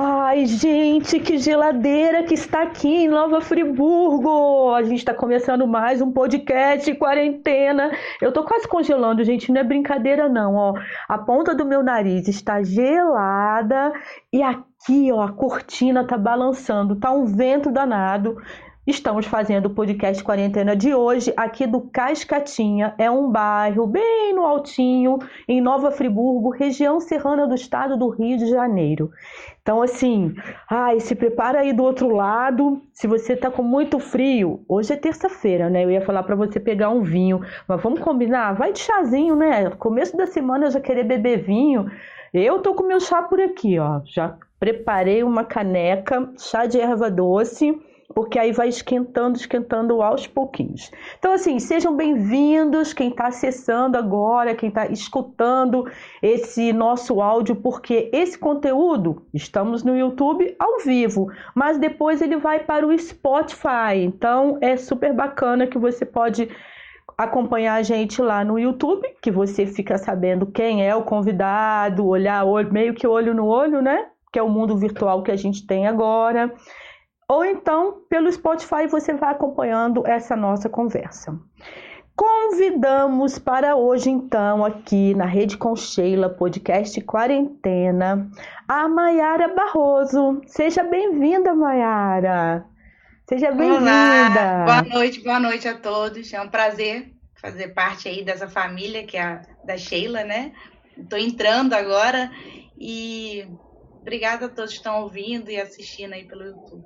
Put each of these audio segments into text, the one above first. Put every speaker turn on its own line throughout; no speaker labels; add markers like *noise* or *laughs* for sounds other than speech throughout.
Ai, gente, que geladeira que está aqui em Nova Friburgo! A gente está começando mais um podcast quarentena. Eu tô quase congelando, gente, não é brincadeira não, ó. A ponta do meu nariz está gelada e aqui, ó, a cortina tá balançando, tá um vento danado. Estamos fazendo o podcast quarentena de hoje aqui do Cascatinha. É um bairro bem no altinho, em Nova Friburgo, região serrana do estado do Rio de Janeiro. Então, assim, ai, se prepara aí do outro lado. Se você tá com muito frio, hoje é terça-feira, né? Eu ia falar para você pegar um vinho, mas vamos combinar? Vai de chazinho, né? Começo da semana eu já querer beber vinho. Eu tô com meu chá por aqui, ó. Já preparei uma caneca, chá de erva doce porque aí vai esquentando, esquentando aos pouquinhos. Então, assim, sejam bem-vindos quem está acessando agora, quem está escutando esse nosso áudio, porque esse conteúdo estamos no YouTube ao vivo, mas depois ele vai para o Spotify. Então, é super bacana que você pode acompanhar a gente lá no YouTube, que você fica sabendo quem é o convidado, olhar meio que olho no olho, né? Que é o mundo virtual que a gente tem agora ou então pelo Spotify você vai acompanhando essa nossa conversa. Convidamos para hoje, então, aqui na Rede com Sheila, podcast Quarentena, a Maiara Barroso. Seja bem-vinda, Maiara. Seja bem-vinda.
Boa noite, boa noite a todos. É um prazer fazer parte aí dessa família que é a da Sheila, né? Estou entrando agora e obrigada a todos que estão ouvindo e assistindo aí pelo YouTube.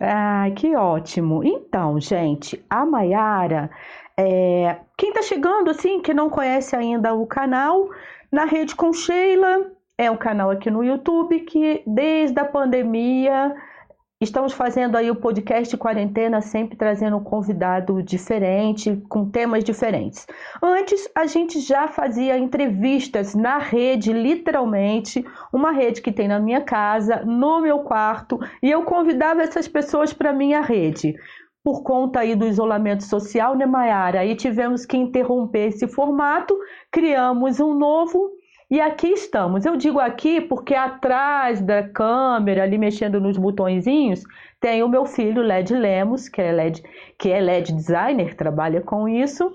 Ai, que ótimo. Então, gente, a Maiara, é... quem tá chegando assim, que não conhece ainda o canal, na Rede com Sheila, é um canal aqui no YouTube que desde a pandemia Estamos fazendo aí o podcast Quarentena, sempre trazendo um convidado diferente, com temas diferentes. Antes, a gente já fazia entrevistas na rede, literalmente, uma rede que tem na minha casa, no meu quarto, e eu convidava essas pessoas para minha rede. Por conta aí do isolamento social, né, Mayara? Aí tivemos que interromper esse formato, criamos um novo e aqui estamos. Eu digo aqui porque atrás da câmera, ali mexendo nos botõezinhos, tem o meu filho Led Lemos, que é LED, que é LED designer, trabalha com isso,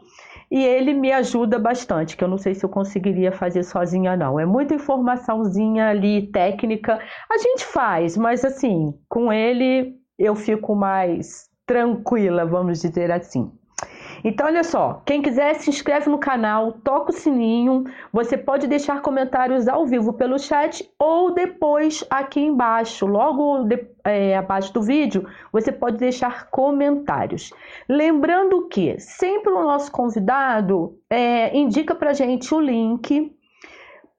e ele me ajuda bastante, que eu não sei se eu conseguiria fazer sozinha não. É muita informaçãozinha ali técnica. A gente faz, mas assim, com ele eu fico mais tranquila, vamos dizer assim. Então, olha só, quem quiser se inscreve no canal, toca o sininho. Você pode deixar comentários ao vivo pelo chat ou depois aqui embaixo, logo de, é, abaixo do vídeo, você pode deixar comentários. Lembrando que sempre o nosso convidado é, indica para gente o link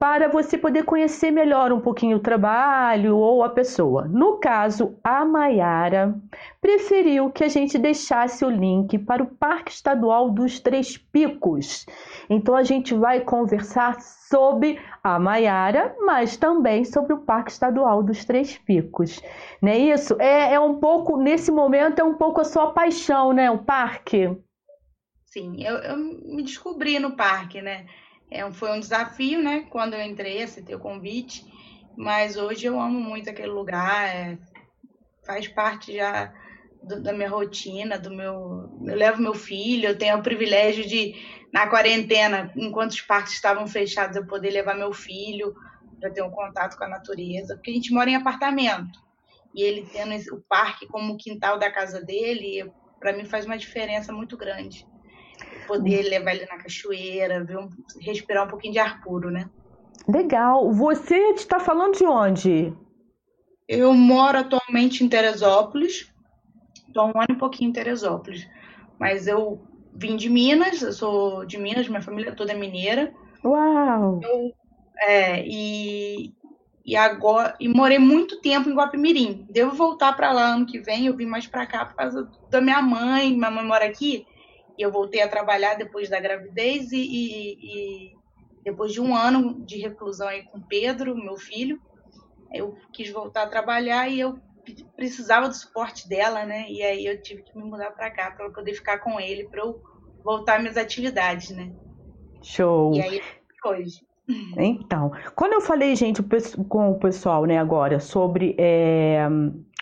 para você poder conhecer melhor um pouquinho o trabalho ou a pessoa. No caso, a Maiara preferiu que a gente deixasse o link para o Parque Estadual dos Três Picos. Então a gente vai conversar sobre a Maiara, mas também sobre o Parque Estadual dos Três Picos. Não é isso? É, é um pouco, nesse momento, é um pouco a sua paixão, né? O parque.
Sim, eu, eu me descobri no parque, né? É, foi um desafio, né? Quando eu entrei, aceitei o convite, mas hoje eu amo muito aquele lugar, é, faz parte já do, da minha rotina, do meu. Eu levo meu filho, eu tenho o privilégio de, na quarentena, enquanto os parques estavam fechados, eu poder levar meu filho para ter um contato com a natureza, porque a gente mora em apartamento. E ele tendo o parque como quintal da casa dele, para mim faz uma diferença muito grande poder levar ele na cachoeira, ver um, respirar um pouquinho de ar puro, né?
Legal. Você está falando de onde?
Eu moro atualmente em Teresópolis. Estou um ano e pouquinho em Teresópolis. Mas eu vim de Minas, eu sou de Minas, minha família toda é mineira.
Uau!
Eu, é, e, e agora e morei muito tempo em Guapimirim. Devo voltar para lá ano que vem. Eu vim mais para cá por causa da minha mãe. Minha mãe mora aqui. E eu voltei a trabalhar depois da gravidez e, e, e depois de um ano de reclusão aí com Pedro, meu filho, eu quis voltar a trabalhar e eu precisava do suporte dela, né? E aí eu tive que me mudar para cá para poder ficar com ele, para eu voltar às minhas atividades, né?
Show.
E aí hoje.
Então, quando eu falei, gente, com o pessoal, né, agora, sobre é,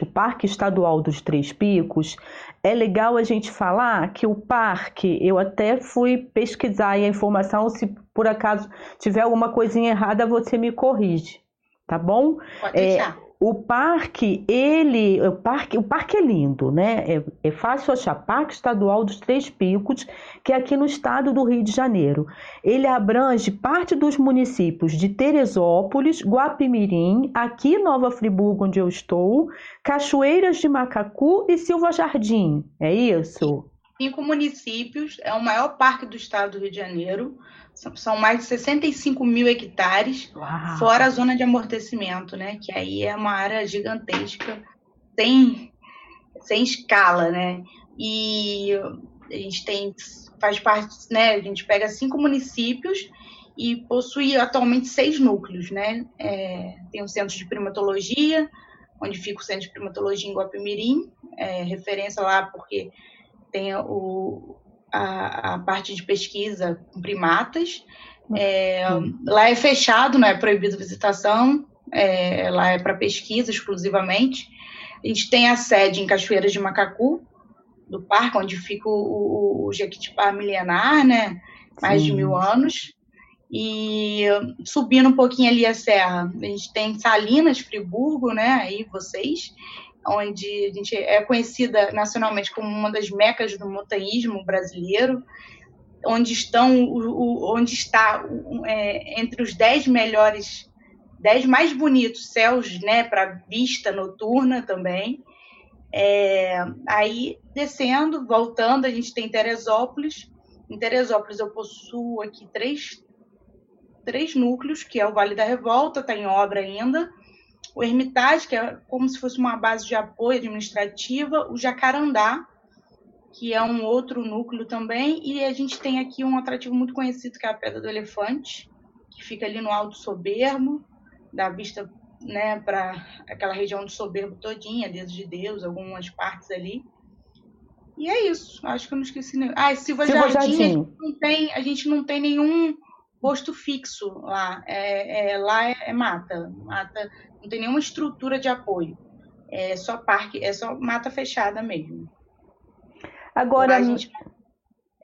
o Parque Estadual dos Três Picos, é legal a gente falar que o parque, eu até fui pesquisar a informação, se por acaso tiver alguma coisinha errada, você me corrige, tá bom?
Pode deixar.
É, o parque, ele, o parque, o parque é lindo, né? É, é, fácil achar. Parque Estadual dos Três Picos, que é aqui no estado do Rio de Janeiro. Ele abrange parte dos municípios de Teresópolis, Guapimirim, aqui Nova Friburgo, onde eu estou, Cachoeiras de Macacu e Silva Jardim. É isso?
Cinco municípios, é o maior parque do estado do Rio de Janeiro. São mais de 65 mil hectares, Uau. fora a zona de amortecimento, né? Que aí é uma área gigantesca, sem, sem escala, né? E a gente tem, faz parte, né? A gente pega cinco municípios e possui atualmente seis núcleos, né? É, tem um centro de primatologia, onde fica o centro de primatologia em Guapimirim, é, referência lá porque tem o, a, a parte de pesquisa com primatas. É, lá é fechado, não é proibido visitação, é, lá é para pesquisa exclusivamente. A gente tem a sede em Cachoeiras de Macacu, do parque, onde fica o, o, o Jequitipá milenar, né? Mais Sim. de mil anos. E subindo um pouquinho ali a serra, a gente tem Salinas, Friburgo, né? Aí vocês onde a gente é conhecida nacionalmente como uma das mecas do montanhismo brasileiro, onde estão onde está é, entre os dez melhores, dez mais bonitos céus, né, para vista noturna também. É, aí descendo, voltando, a gente tem Teresópolis. Em Teresópolis eu possuo aqui três, três núcleos, que é o Vale da Revolta, está em obra ainda o Hermitage, que é como se fosse uma base de apoio administrativa, o Jacarandá, que é um outro núcleo também, e a gente tem aqui um atrativo muito conhecido que é a Pedra do Elefante, que fica ali no Alto Soberbo, dá vista né, para aquela região do Soberbo todinha, Deus de Deus, algumas partes ali. E é isso, acho que eu não esqueci nenhum. Ah, Silva, Silva Jardim, Jardim. A, gente não tem, a gente não tem nenhum posto fixo lá. É, é, lá é, é, mata. Mata não tem nenhuma estrutura de apoio. É só parque, é só mata fechada mesmo.
Agora. a gente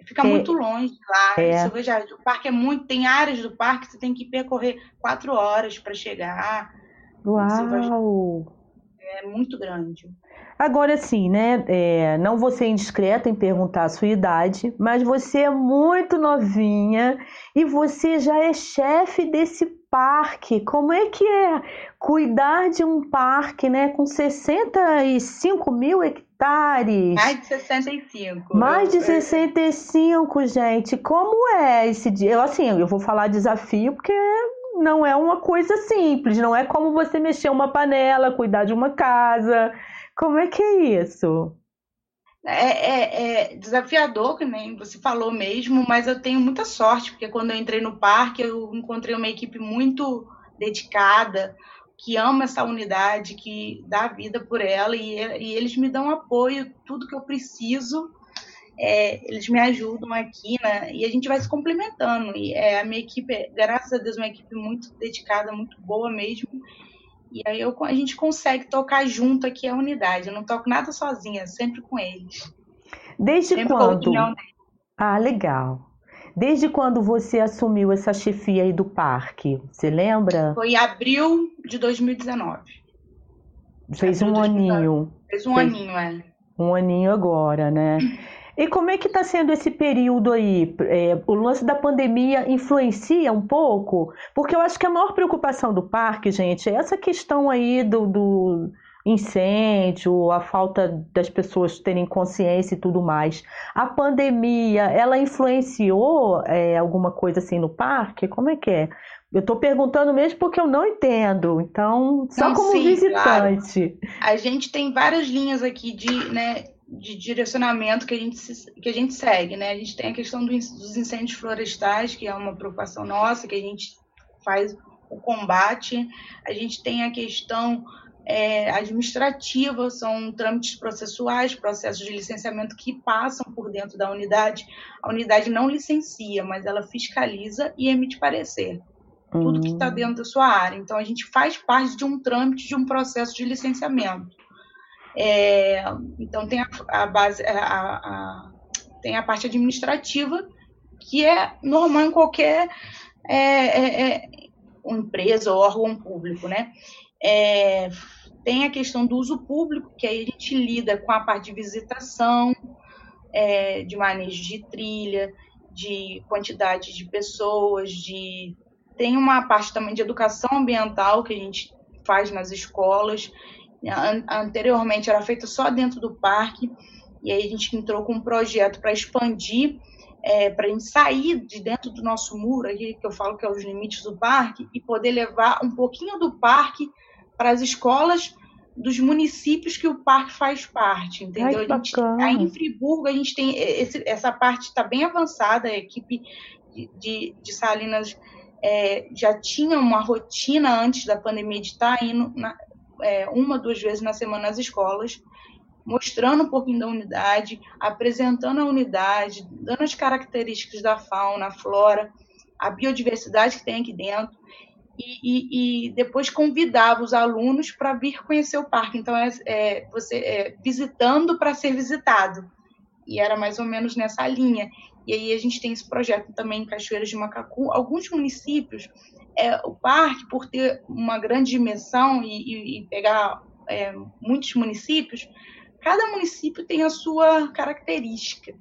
fica é, muito longe lá. É. o parque é muito. Tem áreas do parque que você tem que percorrer quatro horas para chegar.
Uau!
É muito grande.
Agora sim, né? É, não vou ser indiscreta em perguntar a sua idade, mas você é muito novinha e você já é chefe desse parque. Como é que é cuidar de um parque, né? Com 65 mil hectares.
Mais de 65.
Mais de 65, gente. Como é esse dia? Eu, assim, eu vou falar desafio porque não é uma coisa simples. Não é como você mexer uma panela, cuidar de uma casa como é que é isso?
É, é, é, desafiador, que nem você falou mesmo, mas eu tenho muita sorte, porque quando eu entrei no parque, eu encontrei uma equipe muito dedicada, que ama essa unidade, que dá vida por ela, e, e eles me dão apoio, tudo que eu preciso, é, eles me ajudam aqui, né, e a gente vai se complementando. E é, a minha equipe, graças a Deus, uma equipe muito dedicada, muito boa mesmo, e aí eu, a gente consegue tocar junto aqui a unidade. Eu não toco nada sozinha, sempre com eles.
Desde sempre quando? Ah, legal. Desde quando você assumiu essa chefia aí do parque? Você lembra?
Foi em abril de 2019.
Fez abril um aninho.
Fez um Fez aninho, é.
Um aninho agora, né? *clears throat* E como é que está sendo esse período aí? É, o lance da pandemia influencia um pouco? Porque eu acho que a maior preocupação do parque, gente, é essa questão aí do, do incêndio, a falta das pessoas terem consciência e tudo mais. A pandemia, ela influenciou é, alguma coisa assim no parque? Como é que é? Eu estou perguntando mesmo porque eu não entendo. Então, só não, como sim, visitante.
Claro. A gente tem várias linhas aqui de, né, de direcionamento que a gente, que a gente segue, né? A gente tem a questão do, dos incêndios florestais, que é uma preocupação nossa, que a gente faz o combate. A gente tem a questão é, administrativa, são trâmites processuais, processos de licenciamento que passam por dentro da unidade. A unidade não licencia, mas ela fiscaliza e emite parecer. tudo que está hum. dentro da sua área. Então, a gente faz parte de um trâmite, de um processo de licenciamento. É, então, tem a, a base, a, a, tem a parte administrativa, que é normal em qualquer é, é, é empresa ou órgão público, né? É, tem a questão do uso público, que aí a gente lida com a parte de visitação, é, de manejo de trilha, de quantidade de pessoas, de tem uma parte também de educação ambiental que a gente faz nas escolas. Anteriormente era feito só dentro do parque, e aí a gente entrou com um projeto para expandir, é, para a gente sair de dentro do nosso muro, aqui, que eu falo que é os limites do parque, e poder levar um pouquinho do parque para as escolas dos municípios que o parque faz parte, entendeu? Ai, a gente, aí em Friburgo a gente tem esse, essa parte está bem avançada, a equipe de, de, de Salinas é, já tinha uma rotina antes da pandemia de estar indo na, é, uma, duas vezes na semana às escolas, mostrando um pouquinho da unidade, apresentando a unidade, dando as características da fauna, flora, a biodiversidade que tem aqui dentro, e, e, e depois convidava os alunos para vir conhecer o parque. Então, é, é você é, visitando para ser visitado. E era mais ou menos nessa linha. E aí a gente tem esse projeto também em Cachoeiras de Macacu. Alguns municípios, é, o parque, por ter uma grande dimensão e, e pegar é, muitos municípios, cada município tem a sua característica.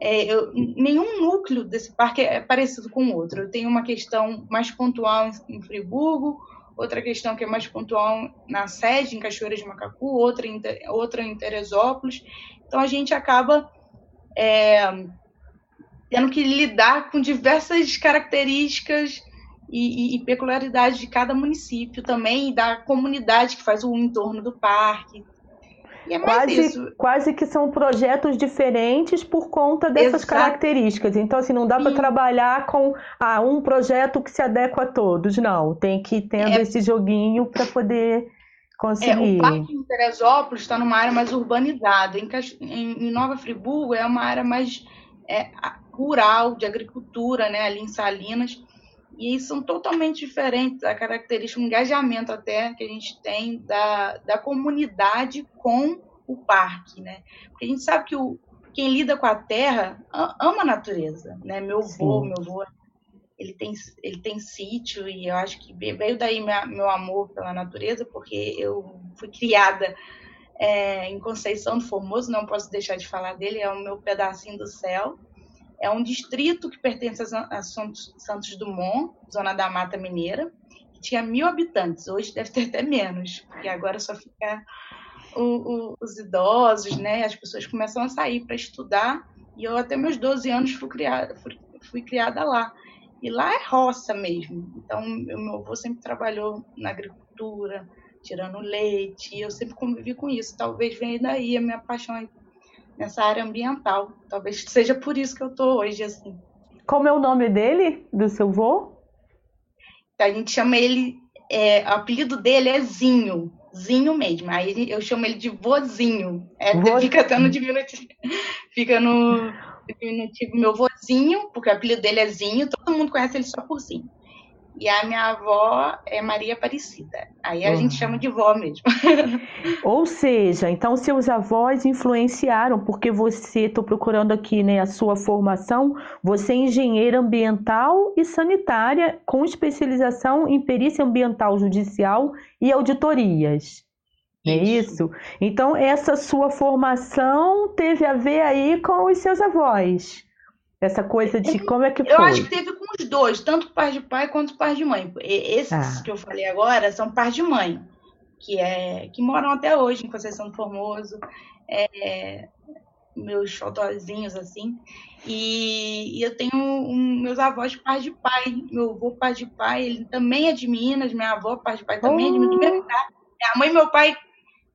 É, eu, nenhum núcleo desse parque é parecido com o outro. Eu tenho uma questão mais pontual em, em Friburgo, outra questão que é mais pontual na sede, em Cachoeiras de Macacu, outra em, outra em Teresópolis. Então a gente acaba é, tendo que lidar com diversas características e, e, peculiaridades de cada município também, e da comunidade que faz o entorno do parque.
É quase, quase que são projetos diferentes por conta dessas Exato. características. Então, assim, não dá para trabalhar com ah, um projeto que se adequa a todos. Não, tem que ir tendo é... esse joguinho para poder conseguir.
É, o Parque de Teresópolis está numa área mais urbanizada. Em, em, Nova Friburgo é uma área mais é, rural, de agricultura, né, ali em Salinas, e são totalmente diferentes a característica, o engajamento até que a gente tem da, da comunidade com o parque, né? Porque a gente sabe que o, quem lida com a terra ama a natureza, né? Meu avô, meu avô, ele tem, ele tem sítio e eu acho que veio daí minha, meu amor pela natureza, porque eu fui criada é, em Conceição do Formoso, não posso deixar de falar dele, é o meu pedacinho do céu. É um distrito que pertence a Santos Dumont, zona da Mata Mineira, que tinha mil habitantes. Hoje deve ter até menos, porque agora só fica o, o, os idosos, né? As pessoas começam a sair para estudar. E eu até meus 12 anos fui criada, fui, fui criada lá. E lá é roça mesmo. Então, meu avô sempre trabalhou na agricultura, tirando leite, e eu sempre convivi com isso. Talvez venha daí a minha paixão nessa área ambiental. Talvez seja por isso que eu estou hoje assim.
Como é o nome dele, do seu vô?
A gente chama ele, é, o apelido dele é Zinho, Zinho mesmo. Aí eu chamo ele de vozinho. É. Fica até no diminutivo, fica no diminutivo meu vozinho, porque o apelido dele é Zinho, todo mundo conhece ele só por Zinho. E a minha avó é Maria Aparecida. Aí a uhum. gente chama de vó mesmo. *laughs*
Ou seja, então seus avós influenciaram, porque você, estou procurando aqui né, a sua formação, você é engenheira ambiental e sanitária com especialização em perícia ambiental judicial e auditorias. Não é isso? Então, essa sua formação teve a ver aí com os seus avós. Essa coisa de como é que foi?
Eu acho que teve com os dois, tanto pai de pai quanto pai de mãe. Esses ah. que eu falei agora são pais de mãe, que, é, que moram até hoje em Conceição do Formoso. É, meus fotozinhos assim. E, e eu tenho um, meus avós pais de pai. Meu avô pai de pai, ele também é de Minas, minha avó pai de pai também oh. é de Minas. Minha mãe e meu pai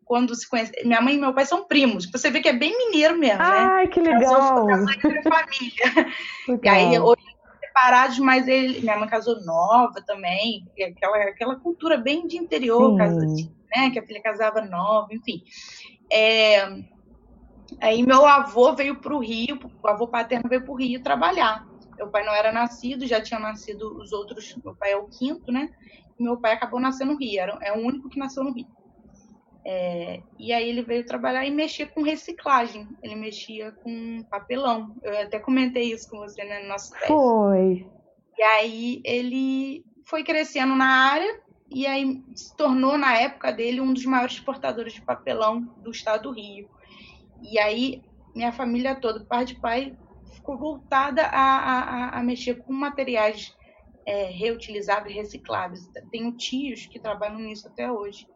quando se conhece. Minha mãe e meu pai são primos. Você vê que é bem mineiro mesmo,
né? Ai, que legal!
Casou, família. *laughs* Legal. E aí, hoje separados, mas ele, minha mãe casou nova também. Aquela, aquela cultura bem de interior, casa, né? Que a filha casava nova, enfim. É, aí meu avô veio para o Rio, o avô paterno veio para o Rio trabalhar. Meu pai não era nascido, já tinha nascido os outros. Meu pai é o quinto, né? E meu pai acabou nascendo no Rio, era, é o único que nasceu no Rio. É, e aí ele veio trabalhar e mexer com reciclagem. Ele mexia com papelão. Eu até comentei isso com você né, no nosso teste.
Foi.
E aí ele foi crescendo na área e aí se tornou, na época dele, um dos maiores exportadores de papelão do estado do Rio. E aí minha família toda, pai de pai, ficou voltada a, a, a mexer com materiais é, reutilizáveis, recicláveis. Tenho tios que trabalham nisso até hoje.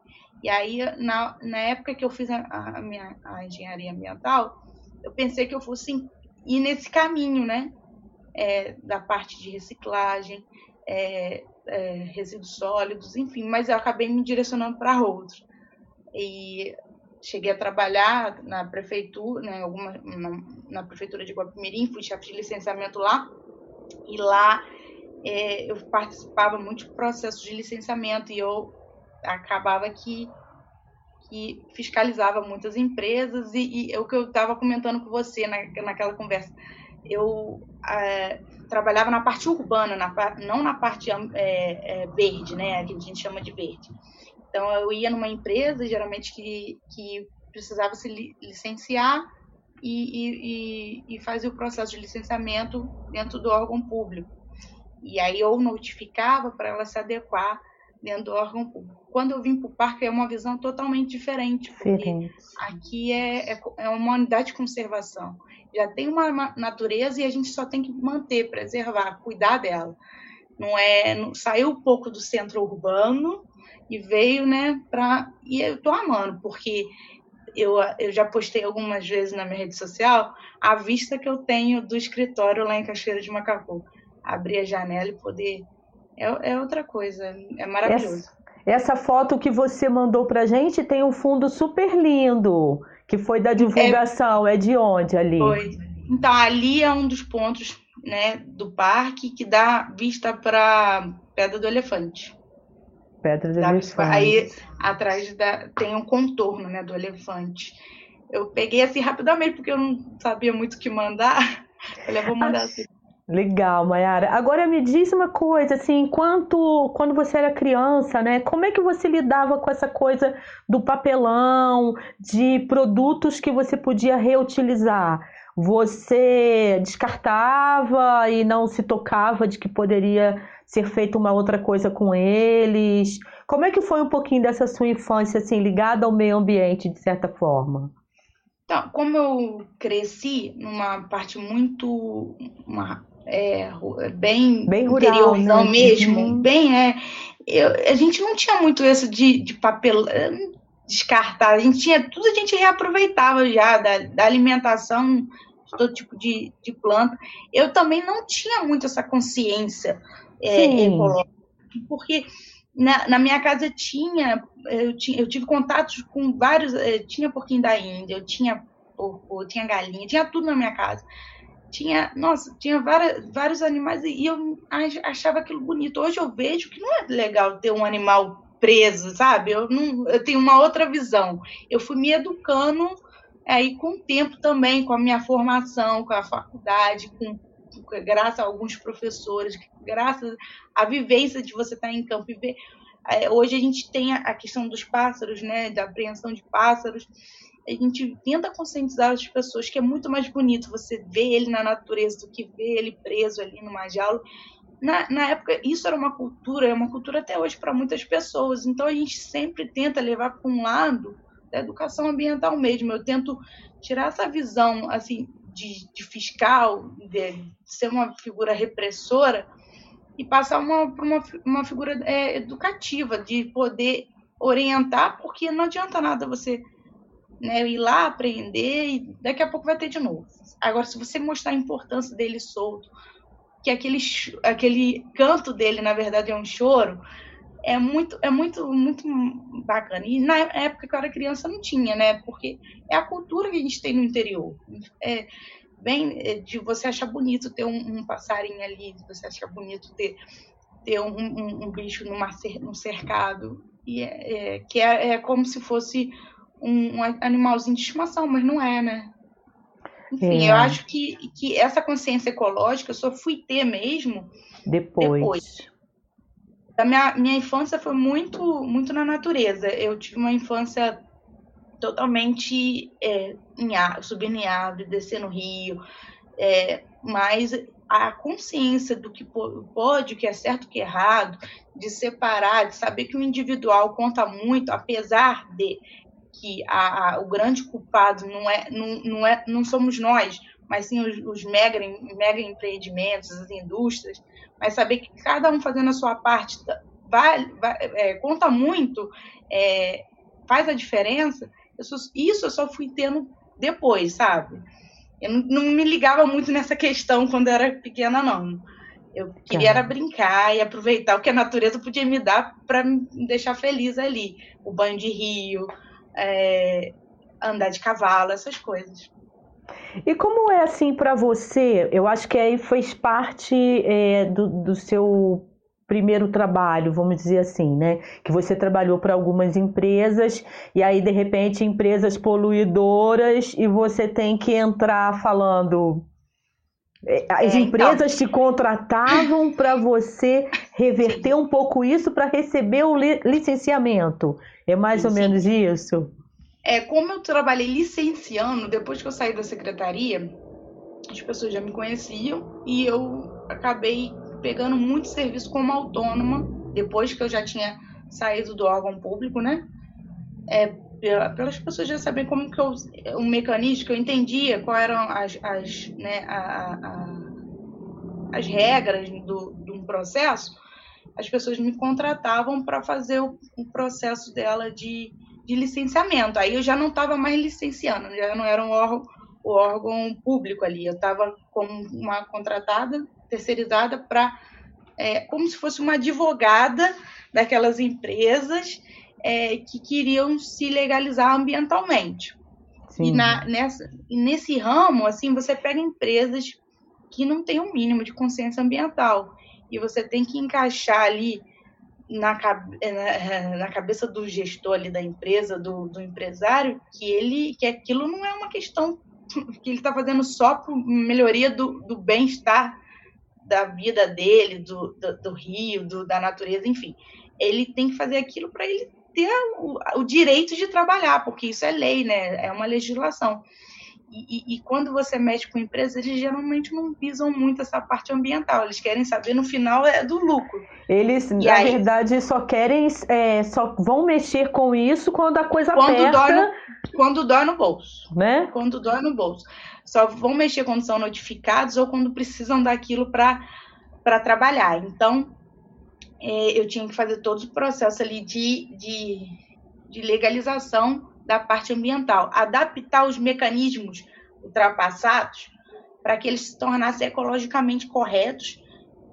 E aí, na, na época que eu fiz a, a minha a engenharia ambiental, eu pensei que eu fosse ir nesse caminho, né? É, da parte de reciclagem, é, é, resíduos sólidos, enfim, mas eu acabei me direcionando para outros. E cheguei a trabalhar na prefeitura, né, alguma, na, na prefeitura de Guapimirim, fui chefe de licenciamento lá, e lá é, eu participava muito de processos de licenciamento e eu acabava que, que fiscalizava muitas empresas e, e é o que eu estava comentando com você na, naquela conversa. Eu é, trabalhava na parte urbana, na, não na parte é, é, verde, né, que a gente chama de verde. Então, eu ia numa empresa, geralmente, que, que precisava se licenciar e, e, e fazer o processo de licenciamento dentro do órgão público. E aí eu notificava para ela se adequar dentro do órgão público. Quando eu vim para o parque é uma visão totalmente diferente, porque aqui é, é, é, uma unidade de conservação. Já tem uma natureza e a gente só tem que manter, preservar, cuidar dela. Não é, não, saiu um pouco do centro urbano e veio, né, para e eu tô amando, porque eu, eu já postei algumas vezes na minha rede social a vista que eu tenho do escritório lá em Cachoeira de Macacu. Abrir a janela e poder é, é outra coisa, é maravilhoso.
Essa, essa foto que você mandou pra gente tem um fundo super lindo, que foi da divulgação. É, é de onde ali? Foi.
Então, ali é um dos pontos né, do parque que dá vista para Pedra do Elefante.
Pedra do Elefante.
Aí atrás da, tem um contorno né, do elefante. Eu peguei assim rapidamente, porque eu não sabia muito o que mandar. *laughs* Eu falei, vou mandar assim.
Legal, Mayara. Agora me diz uma coisa, assim, enquanto quando você era criança, né, como é que você lidava com essa coisa do papelão, de produtos que você podia reutilizar? Você descartava e não se tocava de que poderia ser feita uma outra coisa com eles? Como é que foi um pouquinho dessa sua infância, assim, ligada ao meio ambiente, de certa forma?
Então, como eu cresci numa parte muito uma, é, bem, bem rural, interiorzão né? mesmo, uhum. bem, é. Eu, a gente não tinha muito isso de, de papel eh, descartar, a gente tinha, tudo a gente reaproveitava já, da, da alimentação, de todo tipo de, de planta. Eu também não tinha muito essa consciência é, ecológica, porque na, na, minha casa tinha eu, tinha, eu tive contatos com vários, eh, tinha porquinho da Índia, eu tinha porco, eu tinha galinha, tinha tudo na minha casa tinha, nossa, tinha várias, vários animais e eu achava aquilo bonito. Hoje eu vejo que não é legal ter um animal preso, sabe? Eu, não, eu tenho uma outra visão. Eu fui me educando aí com o tempo também, com a minha formação, com a faculdade, com, com graças a alguns professores, graças à vivência de você estar em campo e ver. É, hoje a gente tem a questão dos pássaros, né, da apreensão de pássaros a gente tenta conscientizar as pessoas que é muito mais bonito você ver ele na natureza do que ver ele preso ali numa jaula. Na, na época, isso era uma cultura, é uma cultura até hoje para muitas pessoas. Então, a gente sempre tenta levar para um lado da educação ambiental mesmo. Eu tento tirar essa visão assim de, de fiscal, de ser uma figura repressora, e passar uma, para uma, uma figura é, educativa, de poder orientar, porque não adianta nada você né, ir lá aprender e daqui a pouco vai ter de novo. Agora, se você mostrar a importância dele solto, que aquele, aquele canto dele, na verdade, é um choro, é muito, é muito, muito bacana. E na época que eu era criança não tinha, né? Porque é a cultura que a gente tem no interior. É bem é de você achar bonito ter um, um passarinho ali, você achar bonito ter, ter um, um, um bicho numa, num cercado. E é, é que é, é como se fosse um, um animalzinho de estimação, mas não é, né? Enfim, é. eu acho que, que essa consciência ecológica eu só fui ter mesmo
depois. depois.
A minha, minha infância foi muito, muito na natureza. Eu tive uma infância totalmente é, em ar, subindo em árvore, descendo rio, é, mas a consciência do que pode, o que é certo, o que é errado, de separar, de saber que o individual conta muito, apesar de que a, a, o grande culpado não é, não, não, é, não somos nós, mas sim os, os mega, mega empreendimentos, as indústrias, mas saber que cada um fazendo a sua parte vai, vai é, conta muito, é, faz a diferença, isso, isso eu só fui tendo depois, sabe? Eu não, não, me ligava muito nessa questão quando eu era pequena, não. Eu queria era brincar e aproveitar o que a natureza podia me dar para me deixar feliz ali. O banho de rio, é, andar de cavalo, essas coisas.
E como é assim para você? Eu acho que aí fez parte é, do, do seu primeiro trabalho, vamos dizer assim, né? Que você trabalhou para algumas empresas e aí de repente empresas poluidoras e você tem que entrar falando as é, empresas então... te contratavam para você reverter um pouco isso para receber o licenciamento. É mais sim, ou menos isso?
É, como eu trabalhei licenciando, depois que eu saí da secretaria, as pessoas já me conheciam e eu acabei pegando muito serviço como autônoma, depois que eu já tinha saído do órgão público, né? É, pelas pessoas já saberem como que eu, o mecanismo, que eu entendia quais eram as, as, né, a, a, as regras do, do processo, as pessoas me contratavam para fazer o, o, processo dela de, de licenciamento. Aí eu já não estava mais licenciando, já não era um órgão, órgão público ali, eu estava como uma contratada terceirizada para é, como se fosse uma advogada daquelas empresas é, que queriam se legalizar ambientalmente. Sim. E na, nessa, nesse ramo, assim, você pega empresas que não têm o um mínimo de consciência ambiental e você tem que encaixar ali na, na, na, cabeça do gestor ali da empresa, do, do empresário, que ele que aquilo não é uma questão *laughs* que ele está fazendo só por melhoria do, do bem-estar da vida dele, do, do, do rio, do, da natureza, enfim. Ele tem que fazer aquilo para ele ter o, o, direito de trabalhar, porque isso é lei, né? É uma legislação. E, e, e, quando você mexe com empresas, eles geralmente não visam muito essa parte ambiental. Eles querem saber no final é do lucro.
Eles, e na aí, verdade, só querem, é, só vão mexer com isso quando a coisa
quando
aperta.
Dói no, quando dói no bolso.
Né?
Quando dói no bolso só vão mexer quando são notificados ou quando precisam daquilo para trabalhar. Então, é, eu tinha que fazer todo o processo ali de, de, de legalização da parte ambiental, adaptar os mecanismos ultrapassados para que eles se tornassem ecologicamente corretos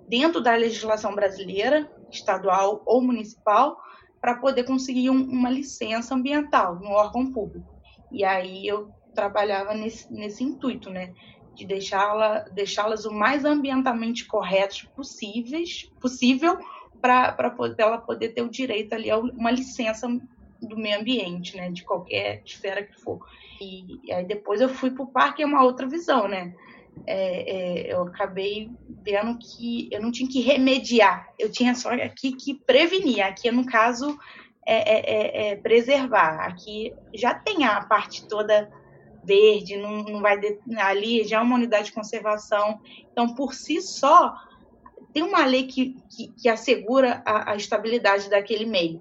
dentro da legislação brasileira, estadual ou municipal, para poder conseguir um, uma licença ambiental no órgão público. E aí eu trabalhava nesse, nesse intuito, né? De deixá-las deixá o mais ambientalmente corretos possíveis, possível para ela poder ter o direito ali a uma licença do meio ambiente, né? De qualquer esfera que for. E, e aí depois eu fui para o parque, é uma outra visão, né? É, é, eu acabei vendo que eu não tinha que remediar, eu tinha só aqui que prevenir. Aqui, no caso, é, é, é, é preservar. Aqui já tem a parte toda verde, não, não vai ali já é uma unidade de conservação. Então, por si só, tem uma lei que, que, que assegura a, a, estabilidade daquele meio.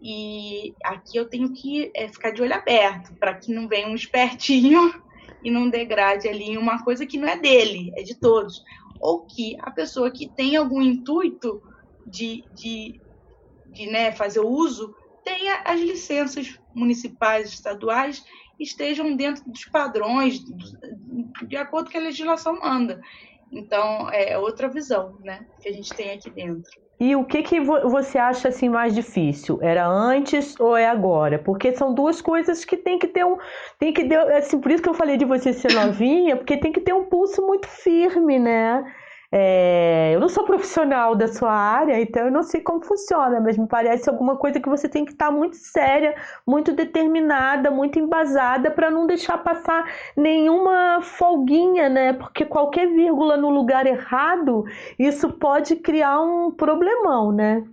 E aqui eu tenho que é, ficar de olho aberto para que não venha um espertinho e não degrade ali uma coisa que não é dele, é de todos. Ou que a pessoa que tem algum intuito de, de, de né, fazer o uso tenha as licenças municipais, estaduais estejam dentro dos padrões, de acordo com a legislação manda. Então, é outra visão, né, que a gente tem aqui dentro.
E o que, que você acha assim mais difícil? Era antes ou é agora? Porque são duas coisas que tem que ter um, tem que ter, assim, por isso que eu falei de você ser novinha, porque tem que ter um pulso muito firme, né? É, eu não sou profissional da sua área, então eu não sei como funciona, mas me parece alguma coisa que você tem que estar muito séria, muito determinada, muito embasada para não deixar passar nenhuma folguinha, né? Porque qualquer vírgula no lugar errado, isso pode criar um problemão, né?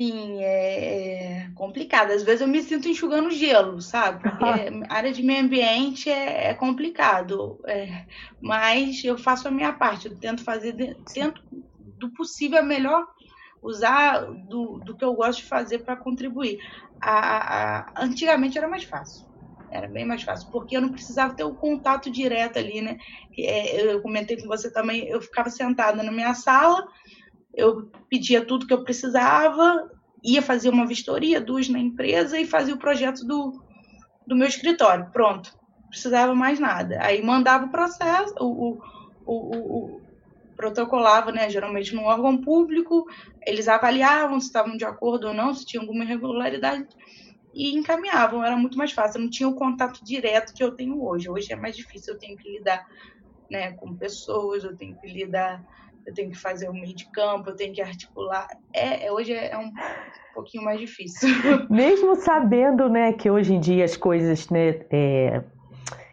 Sim, é, é complicado. Às vezes eu me sinto enxugando gelo, sabe? Porque a área de meio ambiente é, é complicado. É, mas eu faço a minha parte, eu tento fazer, tento do possível a melhor usar do, do que eu gosto de fazer para contribuir. A, a, antigamente era mais fácil. Era bem mais fácil, porque eu não precisava ter o um contato direto ali, né? É, eu comentei com você também, eu ficava sentada na minha sala, eu pedia tudo que eu precisava, ia fazer uma vistoria, duas na empresa e fazia o projeto do, do meu escritório. Pronto, precisava mais nada. Aí mandava o processo, o, o, o, o protocolava, né, geralmente no órgão público, eles avaliavam se estavam de acordo ou não, se tinha alguma irregularidade e encaminhavam. Era muito mais fácil, não tinha o contato direto que eu tenho hoje. Hoje é mais difícil, eu tenho que lidar né, com pessoas, eu tenho que lidar eu tenho que fazer o meio de campo, eu tenho que articular. É, é hoje é um pouquinho mais difícil.
Mesmo sabendo, né, que hoje em dia as coisas, né, é,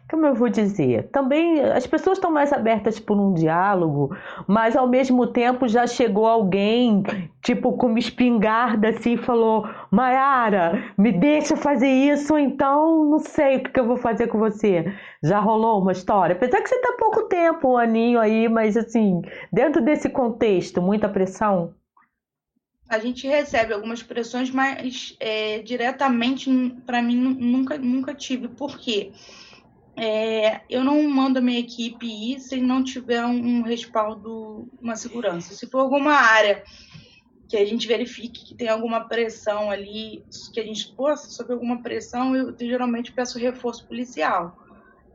como eu vou dizer, também as pessoas estão mais abertas por um diálogo, mas ao mesmo tempo já chegou alguém, tipo, com uma espingarda assim, e falou: Mayara, me deixa fazer isso, então não sei o que eu vou fazer com você. Já rolou uma história? Apesar que você está pouco tempo, um aninho aí, mas assim, dentro desse contexto, muita pressão?
A gente recebe algumas pressões, mas é, diretamente, para mim, nunca, nunca tive. Por quê? Porque é, eu não mando a minha equipe ir se não tiver um, respaldo, uma segurança. Se for alguma área que a gente verifique que tem alguma pressão ali, que a gente possa sofrer alguma pressão, eu geralmente peço reforço policial.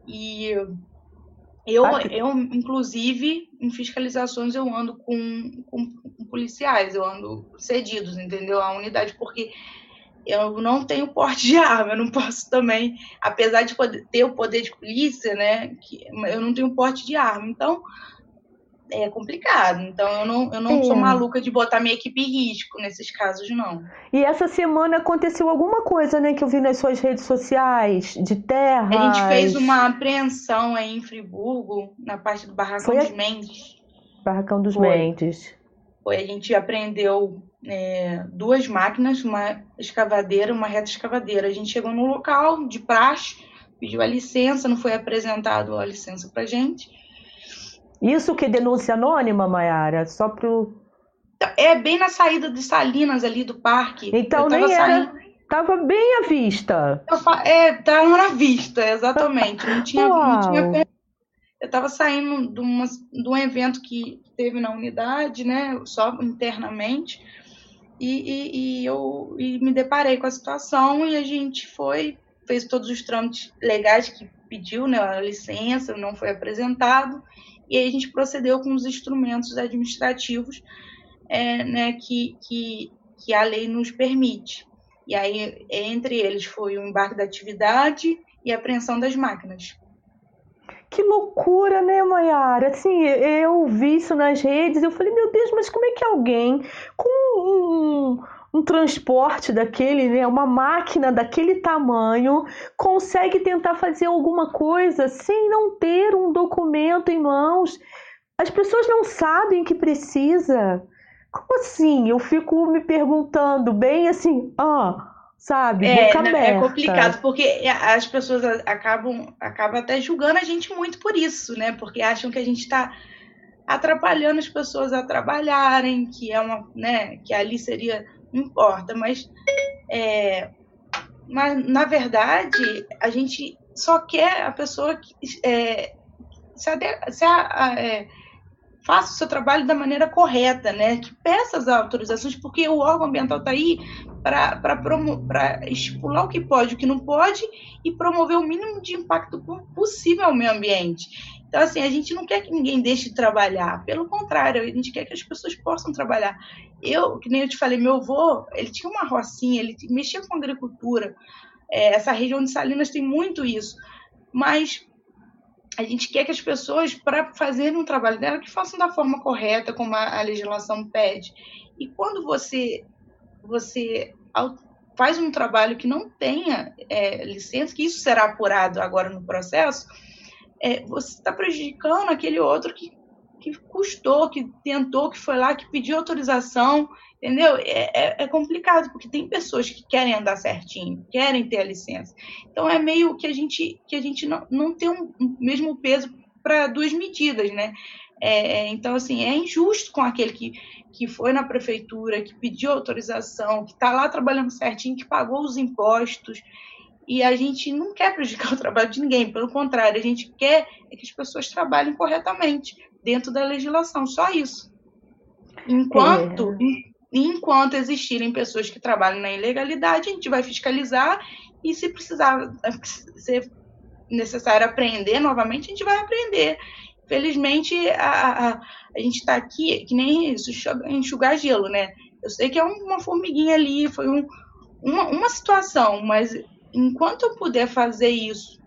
E eu, eu inclusive, em fiscalizações, eu ando com, com, com policiais, eu ando cedidos, entendeu? A unidade, porque eu não tenho porte de *laughs* arma, eu não posso também, apesar de poder, ter o poder de polícia, né, que, eu não tenho porte de arma, então é complicado. Então eu não, eu não é. sou maluca de botar minha equipe em risco nesses casos, não.
E essa semana aconteceu alguma coisa, né, que eu vi nas suas redes sociais, de terra.
A gente fez uma apreensão aí em Friburgo, na parte do Barracão Foi dos a... Mendes.
Barracão dos Foi. Mendes.
Foi, a gente apreendeu é, duas máquinas, uma escavadeira, uma reta escavadeira. A gente chegou no local de praxe, pediu a licença, não foi apresentado a licença para gente.
Isso que denúncia anônima, Mayara? Só pro.
É bem na saída de Salinas ali do parque.
Então nem saindo... era. Tava bem à vista.
Eu, é, tava na vista, exatamente. Não tinha, não tinha eu estava saindo de, uma, de, um evento que teve na unidade, né, só internamente, e, e, e, eu e me deparei com a situação e a gente foi, fez todos os trâmites legais que pediu, né, a licença, não foi apresentado, e aí a gente procedeu com os instrumentos administrativos é, né, que, que, que a lei nos permite. E aí, entre eles, foi o embarque da atividade e a apreensão das máquinas.
Que loucura, né, Mayara? Assim, eu vi isso nas redes, eu falei, meu Deus, mas como é que alguém com um, um transporte daquele, né, uma máquina daquele tamanho, consegue tentar fazer alguma coisa sem não ter um documento em mãos? As pessoas não sabem que precisa. Como assim? Eu fico me perguntando bem assim, ah, sabe?
É, é complicado, porque as pessoas acabam, acabam até julgando a gente muito por isso, né? Porque acham que a gente está atrapalhando as pessoas a trabalharem, que é uma, né? Que ali seria, não importa, mas, é, mas na verdade a gente só quer a pessoa que é, se, ade, se a, é, faça o seu trabalho da maneira correta, né? Que peça as autorizações, porque o órgão ambiental está aí para estipular o que pode, o que não pode e promover o mínimo de impacto possível ao meio ambiente. Então, assim, a gente não quer que ninguém deixe de trabalhar, pelo contrário, a gente quer que as pessoas possam trabalhar. Eu, que nem eu te falei, meu avô, ele tinha uma rocinha, ele mexia com agricultura. É, essa região de Salinas tem muito isso. Mas a gente quer que as pessoas, para fazerem um trabalho dela, que façam da forma correta, como a, a legislação pede. E quando você, você faz um trabalho que não tenha é, licença, que isso será apurado agora no processo, é, você está prejudicando aquele outro que, que custou, que tentou, que foi lá, que pediu autorização, entendeu? É, é, é, complicado, porque tem pessoas que querem andar certinho, querem ter a licença. Então é meio que a gente, que a gente não, não tem o um mesmo peso para duas medidas, né? É, então, assim, é injusto com aquele que, que foi na prefeitura, que pediu autorização, que está lá trabalhando certinho, que pagou os impostos. E a gente não quer prejudicar *laughs* o trabalho de ninguém, pelo contrário, a gente quer é que as pessoas trabalhem corretamente, dentro da legislação, só isso. Enquanto, é. Enquanto existirem pessoas que trabalham na ilegalidade, a gente vai fiscalizar e se precisar ser necessário aprender novamente, a gente vai aprender. Felizmente, a, a, a gente está aqui, que nem isso, enxugar gelo, né? Eu sei que é uma formiguinha ali, foi um, uma, uma situação, mas enquanto eu puder fazer isso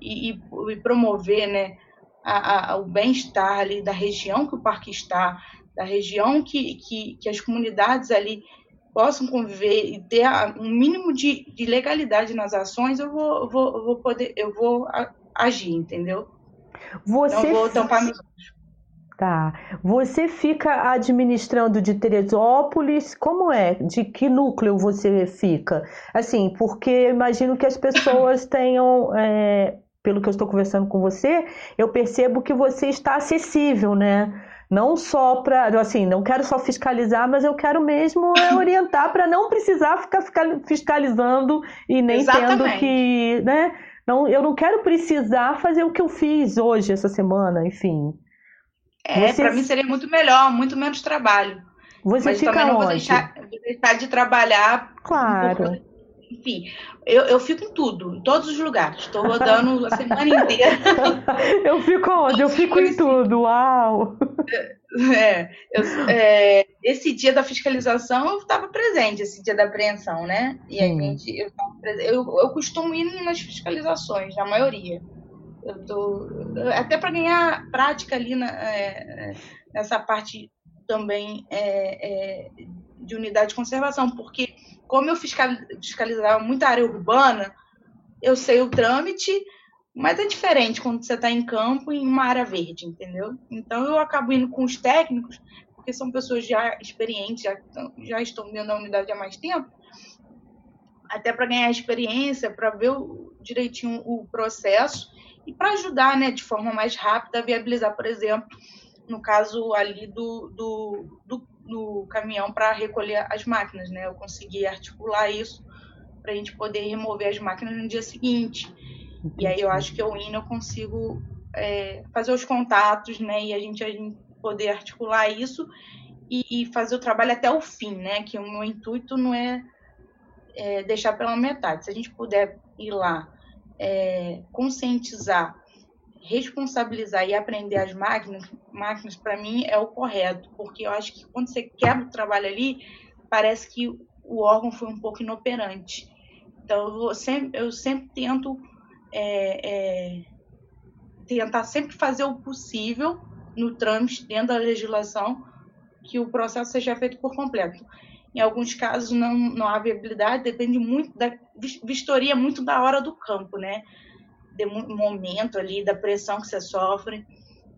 e, e, e promover né, a, a, o bem-estar ali da região que o parque está, da região que, que, que as comunidades ali possam conviver e ter um mínimo de, de legalidade nas ações, eu vou, vou, vou poder, eu vou agir, entendeu?
Você
Não vou tampar meus
Tá. Você fica administrando de Teresópolis? Como é? De que núcleo você fica? Assim, porque imagino que as pessoas *coughs* tenham. É, pelo que eu estou conversando com você, eu percebo que você está acessível, né? Não só para. Assim, não quero só fiscalizar, mas eu quero mesmo é, *laughs* orientar para não precisar ficar fiscalizando e nem Exatamente. tendo que. Né? Não, eu não quero precisar fazer o que eu fiz hoje, essa semana, enfim.
É, Você... para mim seria muito melhor, muito menos trabalho.
Você
Mas
fica
também não
onde?
vou deixar, vou deixar de trabalhar.
Claro.
Enfim, eu, eu fico em tudo, em todos os lugares. Estou rodando a semana inteira. *laughs*
eu fico onde? Eu fico em tudo, uau! *laughs*
É, eu, é, esse dia da fiscalização eu estava presente, esse dia da apreensão, né? E a gente, eu, eu, eu costumo ir nas fiscalizações, na maioria. Eu tô, até para ganhar prática ali na, é, nessa parte também é, é, de unidade de conservação, porque como eu fiscalizava muita área urbana, eu sei o trâmite, mas é diferente quando você está em campo em uma área verde, entendeu? Então eu acabo indo com os técnicos, porque são pessoas já experientes, já, já estão dentro da unidade há mais tempo, até para ganhar experiência, para ver o, direitinho o processo e para ajudar, né, de forma mais rápida a viabilizar, por exemplo, no caso ali do, do, do, do caminhão para recolher as máquinas, né? Eu consegui articular isso para a gente poder remover as máquinas no dia seguinte. E aí eu acho que eu indo eu consigo é, fazer os contatos, né? E a gente, a gente poder articular isso e, e, fazer o trabalho até o fim, né? Que o meu intuito não é, é deixar pela metade. Se a gente puder ir lá é, conscientizar, responsabilizar e aprender as máquinas, máquinas para mim é o correto, porque eu acho que quando você quebra o trabalho ali, parece que o órgão foi um pouco inoperante. Então eu sempre, eu sempre tento é, é, tentar sempre fazer o possível no trâmite dentro da legislação que o processo seja feito por completo. Em alguns casos não, não há viabilidade, depende muito da vistoria, muito da hora do campo, né? De momento ali, da pressão que você sofre.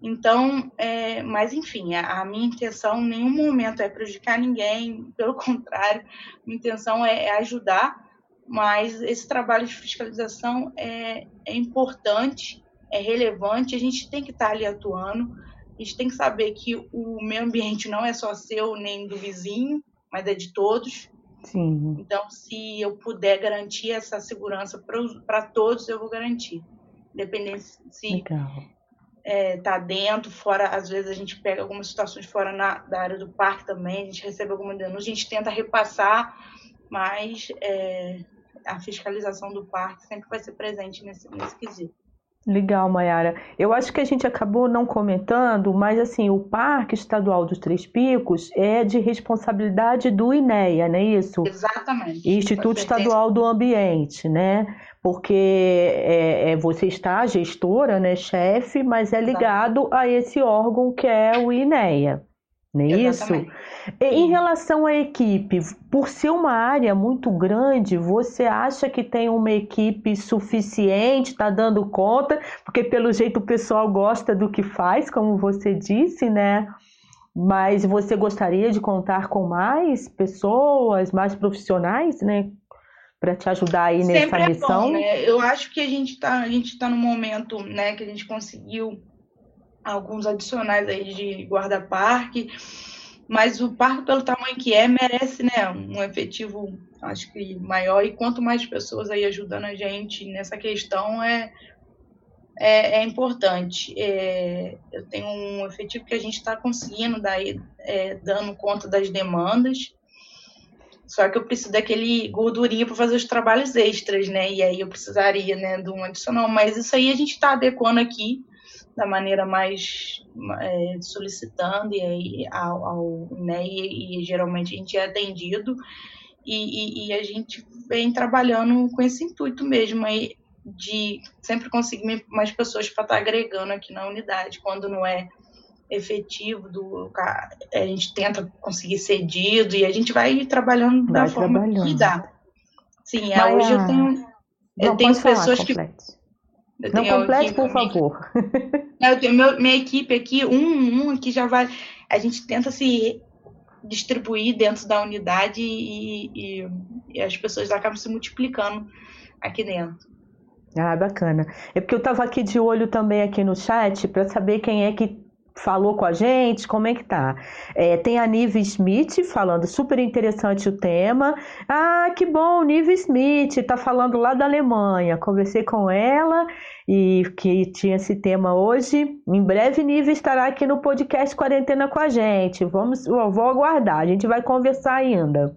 Então, é, mas enfim, a, a, minha intenção em nenhum momento é prejudicar ninguém, *laughs* pelo contrário, minha intenção é, é ajudar, mas esse trabalho de fiscalização é, é importante, é relevante, a gente tem que estar ali atuando, a gente tem que saber que o meio ambiente não é só seu nem do vizinho, mas é de todos.
Sim.
Então, se eu puder garantir essa segurança para todos, eu vou garantir. Independente se é, tá dentro, fora, às vezes a gente pega algumas situações fora na, da área do parque também, a gente recebe alguma denúncia, a gente tenta repassar, mas é, a fiscalização do parque sempre vai ser presente nesse, nesse quesito.
Legal, Mayara. Eu acho que a gente acabou não comentando, mas assim, o Parque Estadual dos Três Picos é de responsabilidade do INEA, não é isso?
Exatamente.
Instituto Estadual do Ambiente, né? Porque é, é, você está gestora, né, chefe, mas é ligado a esse órgão que é o INEA não é isso? Em relação à equipe, por ser uma área muito grande, você acha que tem uma equipe suficiente, está dando conta? Porque pelo jeito o pessoal gosta do que faz, como você disse, né? Mas você gostaria de contar com mais pessoas, mais profissionais, né? Para te ajudar aí nessa
Sempre é
missão?
Bom, né? Eu acho que a gente está a gente tá no momento, né, que a gente conseguiu alguns adicionais aí de guarda-parque, mas o parque, pelo tamanho que é, merece né, um efetivo, acho que maior, e quanto mais pessoas aí ajudando a gente nessa questão é, é, é importante. É, eu tenho um efetivo que a gente está conseguindo daí, é, dando conta das demandas, só que eu preciso daquele gordurinha para fazer os trabalhos extras, né? E aí eu precisaria, né, de um adicional. Mas isso aí a gente está adequando aqui da maneira mais é, solicitando e aí ao, ao né, e, e, geralmente a gente é atendido e, e, e, a gente vem trabalhando com esse intuito mesmo aí de sempre conseguir mais pessoas para estar tá agregando aqui na unidade quando não é efetivo do a gente tenta conseguir cedido e a gente vai trabalhando vai da forma trabalhando. que dá sim Mas, hoje eu tenho eu tenho pessoas que
eu Não complete, por favor. *laughs*
Eu tenho meu, minha equipe aqui, um, um aqui já vai. A gente tenta se distribuir dentro da unidade e, e, e as pessoas acabam se multiplicando aqui dentro.
Ah, bacana. É porque eu estava aqui de olho também aqui no chat para saber quem é que falou com a gente, como é que tá? É, tem a Nive Smith falando, super interessante o tema. Ah, que bom, Nive Smith tá falando lá da Alemanha. Conversei com ela e que tinha esse tema hoje. Em breve, Nive estará aqui no podcast Quarentena com a gente. Vamos, vou aguardar, a gente vai conversar ainda.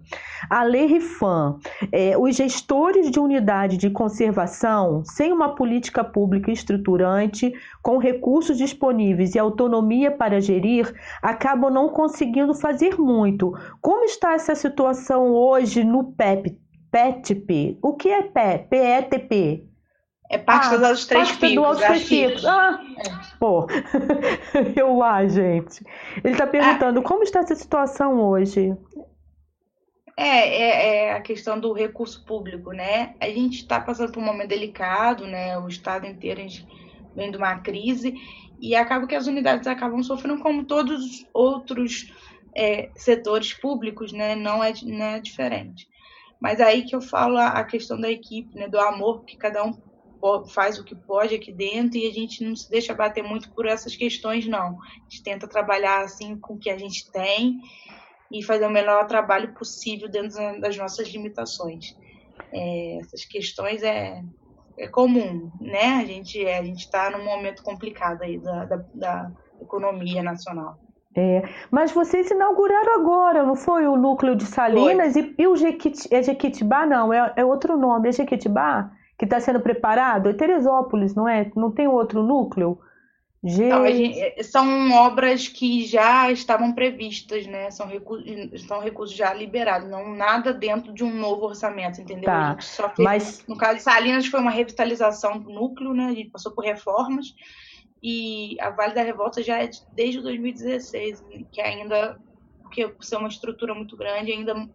A Lei Rifan, é, os gestores de unidade de conservação, sem uma política pública estruturante, com recursos disponíveis e autonomia para gerir, acabam não conseguindo fazer muito. Como está essa situação hoje no PEP? PETP. O que é? PETP?
É parte ah, dos três picos. Do três picos.
Ah, é. pô. *laughs* Eu lá, gente. Ele está perguntando ah, como está essa situação hoje.
É, é, é, a questão do recurso público, né? A gente está passando por um momento delicado, né? O estado inteiro vem de uma crise e acaba que as unidades acabam sofrendo como todos os outros é, setores públicos, né? Não é, não é diferente. Mas aí que eu falo a, a questão da equipe, né? Do amor que cada um faz o que pode aqui dentro e a gente não se deixa bater muito por essas questões, não. A gente tenta trabalhar assim com o que a gente tem e fazer o melhor trabalho possível dentro das nossas limitações. É, essas questões é, é comum, né? A gente a gente está num momento complicado aí da, da, da economia nacional.
É, mas vocês inauguraram agora, não foi o núcleo de Salinas e, e, o Jequiti, é Jequitibá? Não, é, é outro nome, é Jequitibá? Que está sendo preparado? É Teresópolis, não é? Não tem outro núcleo?
G... Não, gente, são obras que já estavam previstas, né? São recursos, são recursos já liberados, não nada dentro de um novo orçamento, entendeu?
Tá,
só fez,
mas...
No caso de Salinas foi uma revitalização do núcleo, né? A gente passou por reformas e a Vale da Revolta já é desde 2016, que ainda, porque por ser uma estrutura muito grande, ainda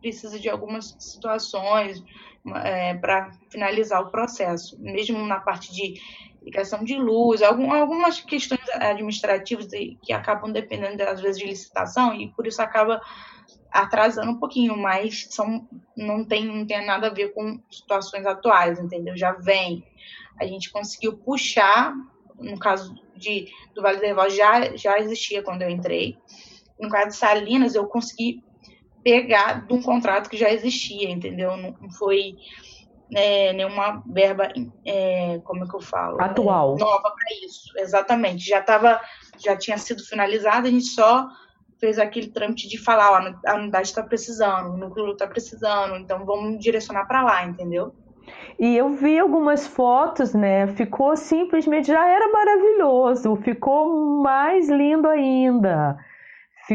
precisa de algumas situações, é, para finalizar o processo, mesmo na parte de ligação de luz, algum, algumas questões administrativas que acabam dependendo, às vezes, de licitação, e por isso acaba atrasando um pouquinho, mas são, não, tem, não tem nada a ver com situações atuais, entendeu? Já vem. A gente conseguiu puxar, no caso de, do Vale do Reval, já, já existia quando eu entrei. No caso de Salinas, eu consegui pegar de um contrato que já existia, entendeu? Não, foi é, nenhuma verba, é, como é que eu falo?
Atual.
É, nova para isso, exatamente. Já tava, já tinha sido finalizada, a gente só fez aquele trâmite de falar, ó, a unidade está precisando, o núcleo está precisando, então vamos direcionar para lá, entendeu?
E eu vi algumas fotos, né? Ficou simplesmente, já era maravilhoso, ficou mais lindo ainda.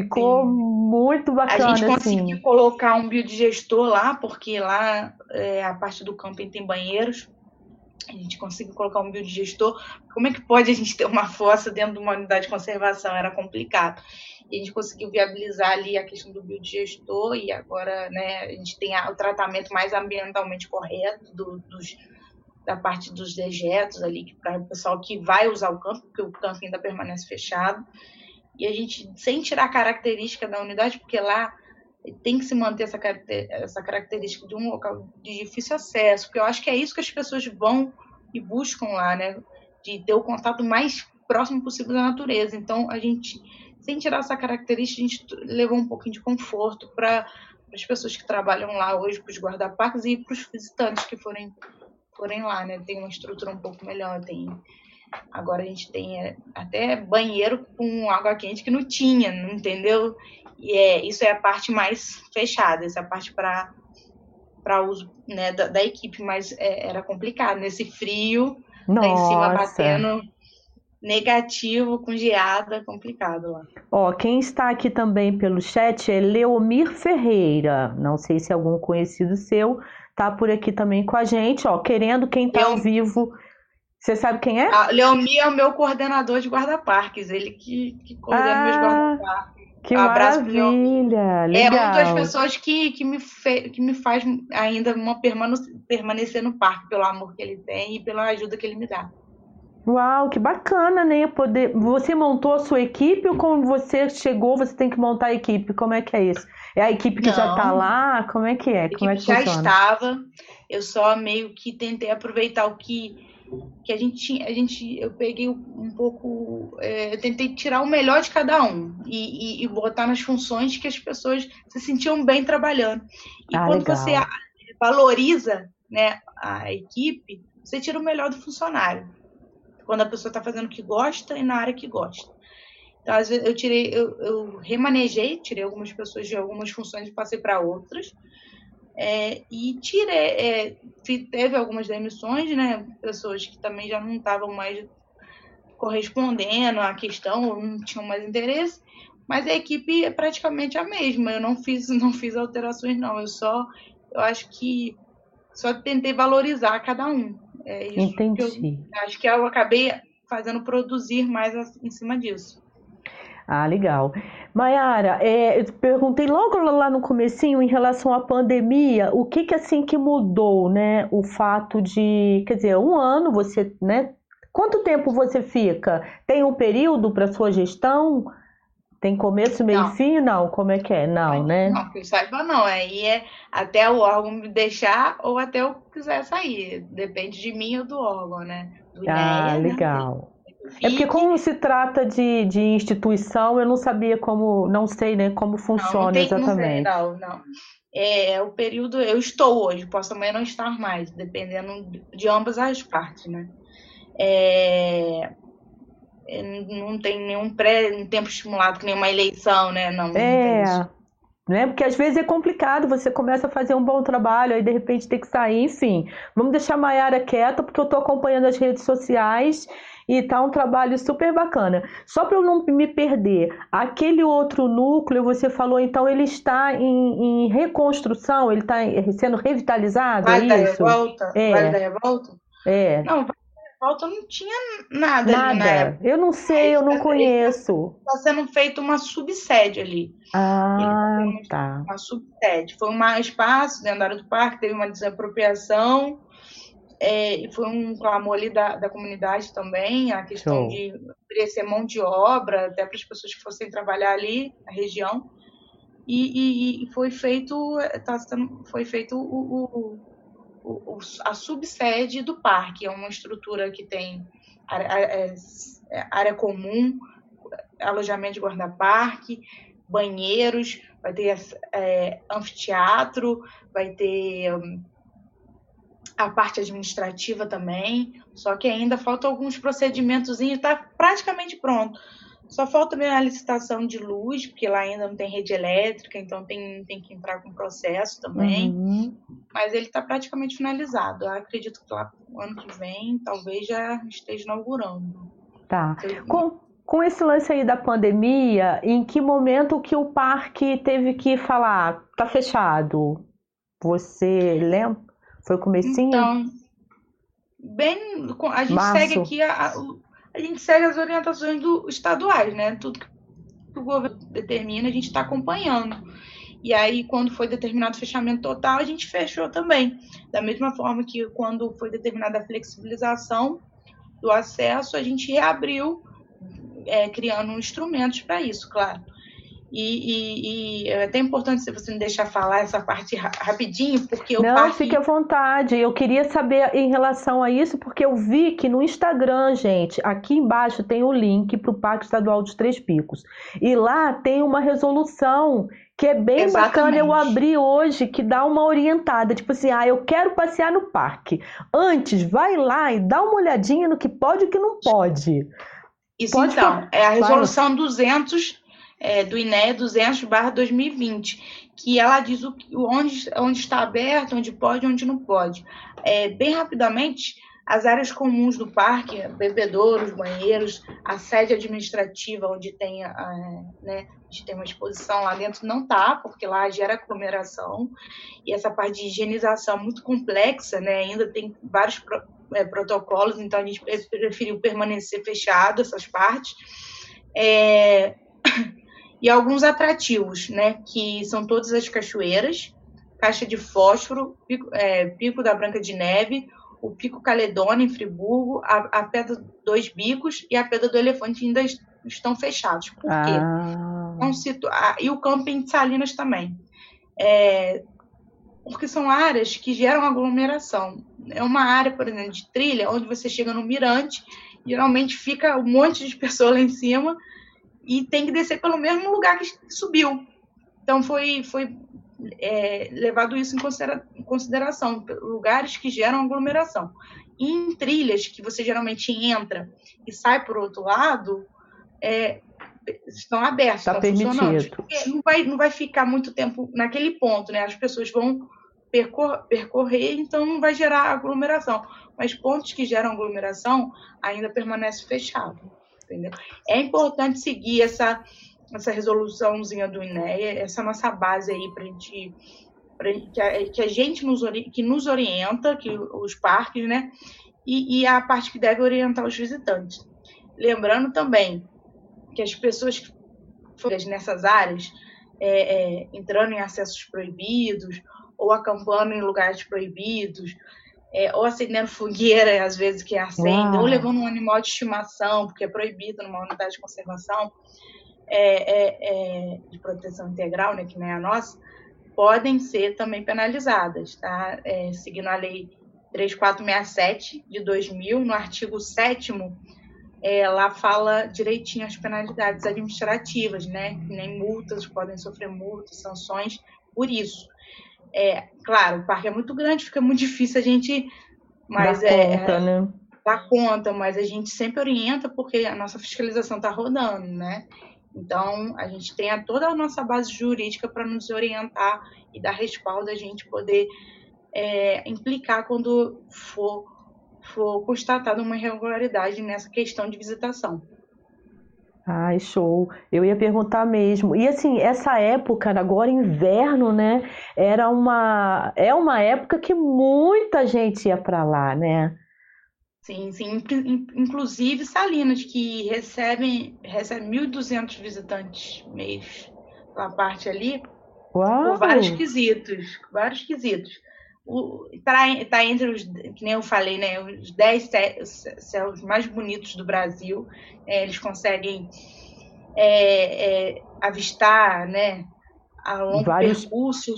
Ficou Sim. muito bacana.
A gente conseguiu assim. colocar um biodigestor lá, porque lá é, a parte do camping tem banheiros. A gente conseguiu colocar um biodigestor. Como é que pode a gente ter uma fossa dentro de uma unidade de conservação? Era complicado. E a gente conseguiu viabilizar ali a questão do biodigestor e agora né, a gente tem o tratamento mais ambientalmente correto do, dos, da parte dos dejetos ali para o pessoal que vai usar o campo, porque o campo ainda permanece fechado. E a gente, sem tirar a característica da unidade, porque lá tem que se manter essa, essa característica de um local de difícil acesso, porque eu acho que é isso que as pessoas vão e buscam lá, né? De ter o contato mais próximo possível da natureza. Então, a gente sem tirar essa característica, a gente levou um pouquinho de conforto para as pessoas que trabalham lá hoje, para os guarda-parques e para os visitantes que forem, forem lá, né? Tem uma estrutura um pouco melhor, tem agora a gente tem é, até banheiro com água quente que não tinha, entendeu? E é, isso é a parte mais fechada, essa é parte para para uso né, da, da, equipe, mas é, era complicado nesse frio, Nossa. lá em cima batendo negativo com geada, complicado lá.
Ó, quem está aqui também pelo chat é Leomir Ferreira. Não sei se algum conhecido seu tá por aqui também com a gente, ó, querendo quem tá Eu... ao vivo. Você sabe quem é?
Ah, Leomir é o meu coordenador de guarda-parques, ele que, que coordena ah, meus guarda-parques.
Que um maravilha! Legal.
É uma das pessoas que, que, me fe, que me faz ainda uma permanecer no parque, pelo amor que ele tem e pela ajuda que ele me dá.
Uau, que bacana, né? Poder... Você montou a sua equipe ou quando você chegou, você tem que montar a equipe? Como é que é isso? É a equipe que Não, já está lá? Como é que é? Como é que
já funciona? estava. Eu só meio que tentei aproveitar o que, que a gente tinha. A gente, eu peguei um pouco. É, eu tentei tirar o melhor de cada um e, e, e, botar nas funções que as pessoas se sentiam bem trabalhando. E ah, quando legal. você valoriza né, a equipe, você tira o melhor do funcionário quando a pessoa está fazendo o que gosta e na área que gosta. Então, às vezes, eu tirei, eu, eu remanejei, tirei algumas pessoas de algumas funções e passei para outras. É, e tirei, é, teve algumas demissões, né? Pessoas que também já não estavam mais correspondendo à questão, não tinham mais interesse, mas a equipe é praticamente a mesma. Eu não fiz, *laughs* não fiz alterações, não. Eu só, eu acho que só tentei valorizar cada um. É isso
Entendi.
eu acho que eu acabei fazendo produzir mais em cima disso.
Ah, legal. Mayara, é, eu perguntei logo lá no comecinho em relação à pandemia, o que que assim que mudou, né? O fato de, quer dizer, um ano você, né? Quanto tempo você fica? Tem um período para sua gestão? Tem começo, meio e fim? Não, como é que é? Não, né?
Não, que eu saiba não. Aí é até o órgão me deixar ou até eu quiser sair. Depende de mim ou do órgão, né? Do
ah, INEA, né? legal. Né? É porque como se trata de, de instituição, eu não sabia como, não sei né, como funciona não, não tem, exatamente.
Não, sei, não, não. É, o período, eu estou hoje, posso amanhã não estar mais, dependendo de ambas as partes, né? É, não tem nenhum pré, um tempo estimulado, que nem uma eleição, né? Não,
é, né? Porque às vezes é complicado, você começa a fazer um bom trabalho, aí de repente tem que sair, enfim. Vamos deixar a Mayara quieta, porque eu estou acompanhando as redes sociais e tá um trabalho super bacana. Só para eu não me perder, aquele outro núcleo, você falou, então ele está em, em reconstrução, ele está sendo revitalizado,
vale
é isso?
Da revolta? É. Vale da revolta?
É.
Não, volta não tinha nada, nada. ali na época.
Eu não sei, eu não conheço.
Está sendo feita uma subsede ali.
Ah, tá.
Uma subsede. Foi um espaço dentro da área do parque, teve uma desapropriação. É, e foi um clamor ali da, da comunidade também, a questão Show. de oferecer mão de obra até para as pessoas que fossem trabalhar ali na região. E, e, e foi feito, tá, foi feito o, o o, a subsede do parque. É uma estrutura que tem área, é, é, área comum, alojamento de guarda-parque, banheiros, vai ter é, anfiteatro, vai ter um, a parte administrativa também, só que ainda faltam alguns procedimentos, está praticamente pronto. Só falta a licitação de luz, porque lá ainda não tem rede elétrica, então tem, tem que entrar com processo também. Uhum. mas ele está praticamente finalizado. Eu acredito que lá no ano que vem talvez já esteja inaugurando.
Tá. Com, com esse lance aí da pandemia, em que momento que o parque teve que falar, tá fechado? Você lembra? Foi o comecinho?
Então, bem, a gente Março. segue aqui a, a, gente segue as orientações do estaduais, né? Tudo que o governo determina, a gente está acompanhando. E aí, quando foi determinado o fechamento total, a gente fechou também. Da mesma forma que quando foi determinada a flexibilização do acesso, a gente reabriu, é, criando instrumentos para isso, claro. E, e, e, é até importante se você me deixar falar essa parte rapidinho, porque
o Não, fique à vontade. Eu queria saber em relação a isso, porque eu vi que no Instagram, gente, aqui embaixo tem o link para o Parque Estadual dos Três Picos. E lá tem uma resolução que é bem Exatamente. bacana eu abri hoje, que dá uma orientada, tipo assim, ah, eu quero passear no parque. Antes, vai lá e dá uma olhadinha no que pode e o que não pode.
Isso pode então, é a resolução 200 é, do INE 200 2020, que ela diz o, onde, onde está aberto, onde pode onde não pode. É, bem rapidamente, as áreas comuns do parque, bebedouros, banheiros, a sede administrativa, onde tem, né, gente tem uma exposição lá dentro, não tá, porque lá gera aglomeração, e essa parte de higienização muito complexa, né, ainda tem vários é, protocolos, então a gente preferiu permanecer fechado essas partes. É, e alguns atrativos, né, que são todas as cachoeiras, Caixa de Fósforo, Pico, é, Pico da Branca de Neve, o Pico Caledônia em Friburgo, a, a Pedra Dois Bicos e a Pedra do Elefante ainda estão fechados. Por quê? Ah. Situ... Ah, e o camping de Salinas também. É... Porque são áreas que geram aglomeração. É uma área, por exemplo, de trilha, onde você chega no mirante, geralmente fica um monte de pessoas lá em cima, e tem que descer pelo mesmo lugar que subiu. Então foi, foi é, levado isso em, considera em, consideração, lugares que geram aglomeração. E em trilhas que você geralmente entra e sai por outro lado, é, estão abertos,
tá
estão
permitido. funcionando.
Não vai, não vai ficar muito tempo naquele ponto, né? As pessoas vão percor percorrer, então não vai gerar aglomeração. Mas pontos que geram aglomeração ainda permanece fechado entendeu? É importante seguir essa, essa resoluçãozinha do INEA, essa nossa base aí para gente, a, que a gente nos, que nos orienta, que os parques, né? E, e a parte que deve orientar os visitantes. Lembrando também que as pessoas que foram nessas áreas, é, é, entrando em acessos proibidos ou acampando em lugares proibidos, é, ou acendendo fogueira, às vezes que acende, ou levando um animal de estimação, porque é proibido numa unidade de conservação é, é, é de proteção integral, né, que não é a nossa, podem ser também penalizadas, tá? É, seguindo a lei 3467 de 2000, no artigo 7 é, lá fala direitinho as penalidades administrativas, né? Nem multas, podem sofrer multas, sanções por isso. É, claro, o parque é muito grande, fica muito difícil a gente. Mas
Dá é, conta, né?
Dá conta, mas a gente sempre orienta porque a nossa fiscalização está rodando, né? Então, a gente tem a, toda a nossa base jurídica para nos orientar e dar respaldo a gente poder é, implicar quando for, for constatada uma irregularidade nessa questão de visitação.
Ai, show. Eu ia perguntar mesmo. E assim, essa época, agora inverno, né? Era uma é uma época que muita gente ia para lá, né?
Sim, sim. Inclusive Salinas, que recebem recebe 1.200 visitantes mês na parte ali,
Uau.
por vários quesitos, vários quesitos está tá entre os, que nem eu falei, né, os 10 céus mais bonitos do Brasil. É, eles conseguem é, é, avistar, né, a longo Vários... percurso.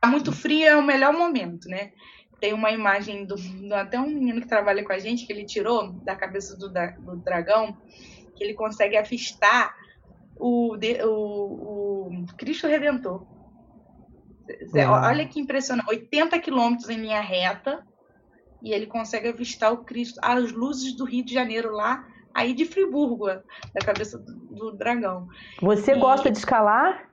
Tá muito frio é o melhor momento, né? Tem uma imagem do, do, até um menino que trabalha com a gente que ele tirou da cabeça do, do dragão que ele consegue avistar o, o, o Cristo Redentor Olha que impressionante, 80 quilômetros em linha reta e ele consegue avistar o Cristo, as luzes do Rio de Janeiro lá, aí de Friburgo, da cabeça do, do dragão.
Você e... gosta de escalar?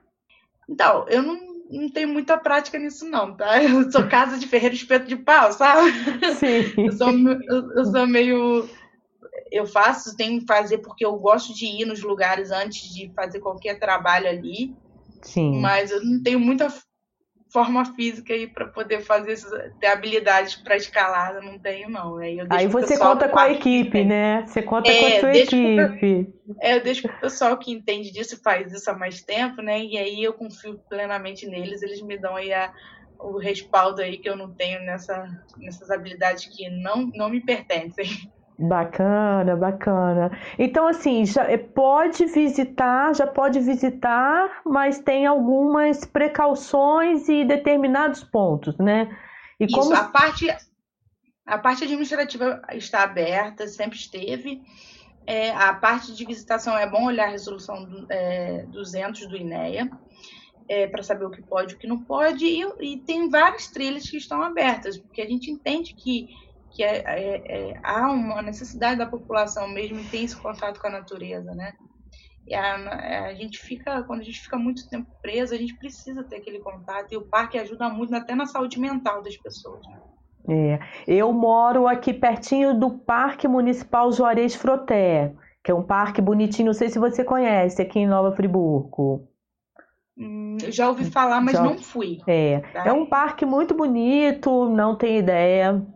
Então, eu não, não tenho muita prática nisso, não, tá? *laughs* Eu sou casa de ferreiro espeto de pau, sabe?
Sim. *laughs*
Eu sou, eu sou meio. Eu faço, tenho que fazer porque eu gosto de ir nos lugares antes de fazer qualquer trabalho ali.
Sim.
Mas eu não tenho muita forma física aí para poder fazer ter habilidades para escalada, não tenho não. Aí,
aí você conta com a equipe, né? Você conta é, com a sua equipe.
Pro, é, eu deixo o pessoal que entende disso e faz isso há mais tempo, né? E aí eu confio plenamente neles, eles me dão aí a, o respaldo aí que eu não tenho nessa, nessas habilidades que não, não me pertencem.
Bacana, bacana. Então, assim, já é, pode visitar, já pode visitar, mas tem algumas precauções e determinados pontos, né?
E Isso, como... a parte a parte administrativa está aberta, sempre esteve. É, a parte de visitação é bom olhar a resolução do, é, 200 do INEA é, para saber o que pode e o que não pode. E, e tem várias trilhas que estão abertas, porque a gente entende que que é, é, é, há uma necessidade da população mesmo ter esse contato com a natureza, né? E a, a, gente fica, quando a gente fica muito tempo preso, a gente precisa ter aquele contato e o parque ajuda muito até na saúde mental das pessoas. Né?
É, eu moro aqui pertinho do Parque Municipal Juarez Froté, que é um parque bonitinho, não sei se você conhece, aqui em Nova Friburgo.
Hum, já ouvi falar, mas já... não fui.
É, tá? é um parque muito bonito, não tem ideia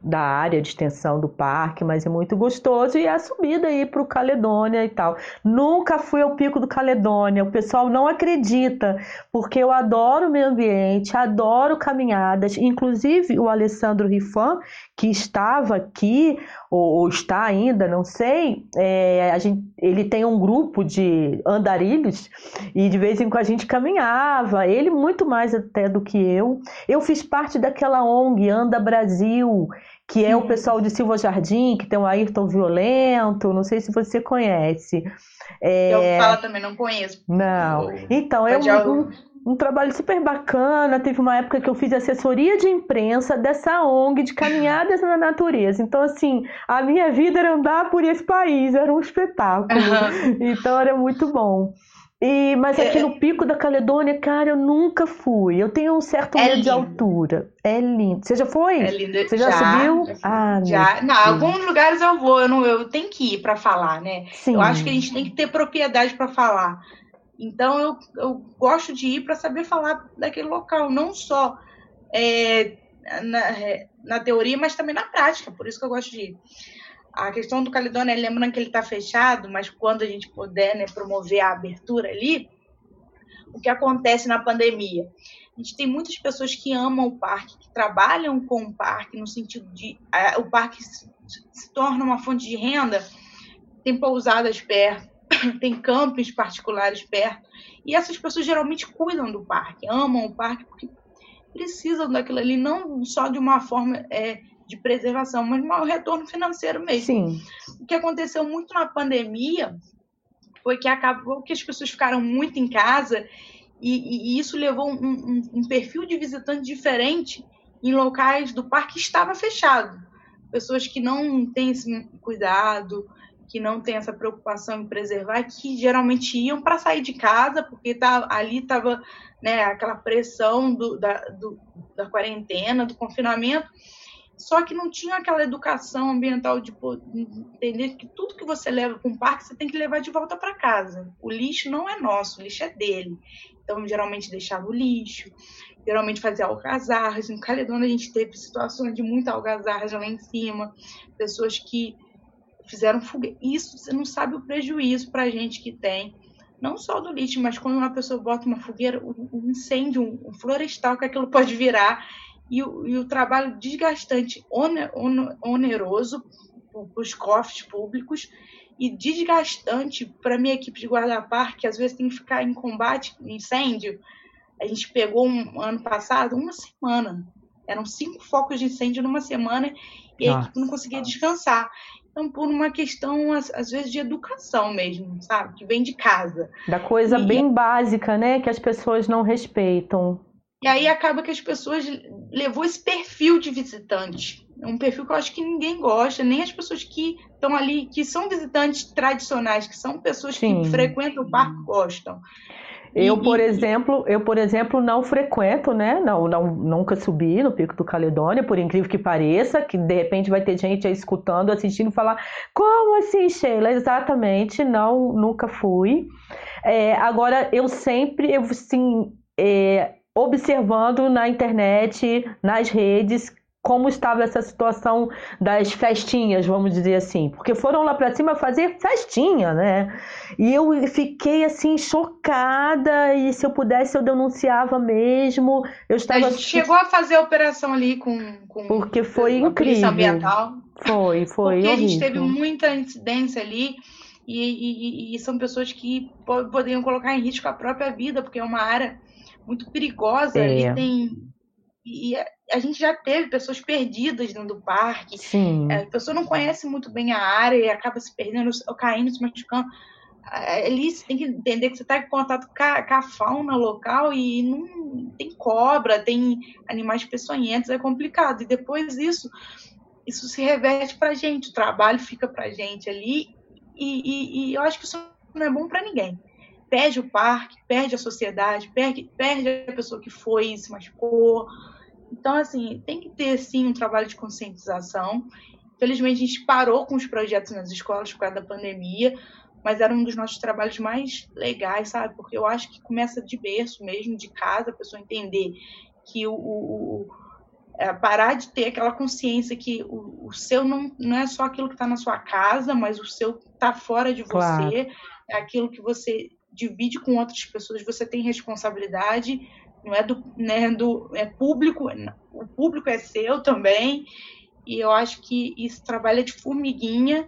da área de extensão do parque, mas é muito gostoso e é a subida aí para o Caledônia e tal. Nunca fui ao Pico do Caledônia, o pessoal não acredita, porque eu adoro o meio ambiente, adoro caminhadas, inclusive o Alessandro Rifan, que estava aqui, ou, ou está ainda, não sei, é, a gente, ele tem um grupo de andarilhos e de vez em quando a gente caminhava, ele muito mais até do que eu. Eu fiz parte daquela ONG Anda Brasil, que é o pessoal de Silva Jardim, que tem o Ayrton Violento, não sei se você conhece.
É... Eu falo também, não conheço.
Não. Então, é um, um, trabalho super bacana. Teve uma época que eu fiz assessoria de imprensa dessa ONG de caminhadas na natureza. Então, assim, a minha vida era andar por esse país, era um espetáculo. Uhum. Então, era muito bom. E, mas aqui é, no Pico da Caledônia, cara, eu nunca fui. Eu tenho um certo é medo lindo. de altura. É lindo. Você já foi?
É lindo.
Você já, já subiu?
Já. Ah, já. Não, alguns lugares eu vou, eu, não, eu tenho que ir para falar, né? Sim. Eu acho que a gente tem que ter propriedade para falar. Então eu, eu gosto de ir para saber falar daquele local, não só é, na, na teoria, mas também na prática. Por isso que eu gosto de ir a questão do Caledônia, lembrando que ele está fechado, mas quando a gente puder né, promover a abertura ali, o que acontece na pandemia? A gente tem muitas pessoas que amam o parque, que trabalham com o parque, no sentido de o parque se, se torna uma fonte de renda, tem pousadas perto, *coughs* tem campos particulares perto, e essas pessoas geralmente cuidam do parque, amam o parque porque precisam daquilo ali, não só de uma forma é, de preservação, mas um retorno financeiro mesmo.
Sim.
O que aconteceu muito na pandemia foi que acabou que as pessoas ficaram muito em casa e, e isso levou um, um, um, perfil de visitante diferente em locais do parque que estava fechado. Pessoas que não têm esse cuidado, que não têm essa preocupação em preservar, que geralmente iam para sair de casa, porque tá, ali estava né, aquela pressão do, da, do, da quarentena, do confinamento, só que não tinha aquela educação ambiental de entender que tudo que você leva para um parque você tem que levar de volta para casa. O lixo não é nosso, o lixo é dele. Então, geralmente deixava o lixo, geralmente fazia algazarras. No Caledônia a gente teve situações de muita algazarra lá em cima, pessoas que fizeram fogueira. Isso você não sabe o prejuízo para a gente que tem, não só do lixo, mas quando uma pessoa bota uma fogueira, um incêndio, um florestal que aquilo pode virar e o, e o trabalho desgastante, oneroso para os cofres públicos e desgastante para a minha equipe de guarda-parque, que às vezes tem que ficar em combate, incêndio. A gente pegou um ano passado uma semana. Eram cinco focos de incêndio numa semana e a equipe não conseguia descansar. Então, por uma questão, às, às, vezes, de educação mesmo, sabe? Que vem de casa.
Da coisa e, bem básica, né? Que as pessoas não respeitam.
E aí acaba que as pessoas levou esse perfil de visitante. É um perfil que eu acho que ninguém gosta, nem as pessoas que estão ali, que são visitantes tradicionais, que são pessoas Sim. que frequentam o parque, gostam.
Eu, por exemplo, eu, por exemplo, não frequento, né? Não, não, nunca subi no Pico do Caledônia, por incrível que pareça, que de repente vai ter gente aí escutando, assistindo, falar, como assim, Sheila? Exatamente, não, nunca fui. É, agora, eu sempre, eu, sim, é, observando na internet, nas redes, como estava essa situação das festinhas, vamos dizer assim, porque foram lá para cima fazer festinha, né? E eu fiquei assim chocada e se eu pudesse eu denunciava mesmo. Eu estava
a gente chegou a fazer a operação ali com, com
porque foi incrível.
ambiental.
Foi, foi
porque
horrível.
a gente teve muita incidência ali. E, e, e, são pessoas que poderiam colocar em risco a própria vida, porque é uma área muito perigosa. É. Ali tem e a gente já teve pessoas perdidas dentro do parque.
Sim.
A pessoa não conhece muito bem a área e acaba se perdendo, caindo, se machucando. Ali você tem que entender que você está em contato com a, com a, fauna local e não tem cobra, tem animais peçonhentos, é complicado. E depois isso, isso se reverte para a gente, o trabalho fica para a gente ali. E, e, e eu acho que isso não é bom para ninguém perde o parque, perde a sociedade, perde, perde a pessoa que foi e se machucou. Então, assim, tem que ter, sim, um trabalho de conscientização. Infelizmente, a gente parou com os projetos nas escolas por causa da pandemia, mas era um dos nossos trabalhos mais legais, sabe? Porque eu acho que começa de berço mesmo, de casa, a pessoa entender que o, o, o é, parar de ter aquela consciência que o, o seu não, não é só aquilo que está na sua casa, mas o seu está fora de você, claro. é aquilo que você divide com outras pessoas, você tem responsabilidade, não é do, né, do é público, o público é seu também, e eu acho que isso trabalha de formiguinha,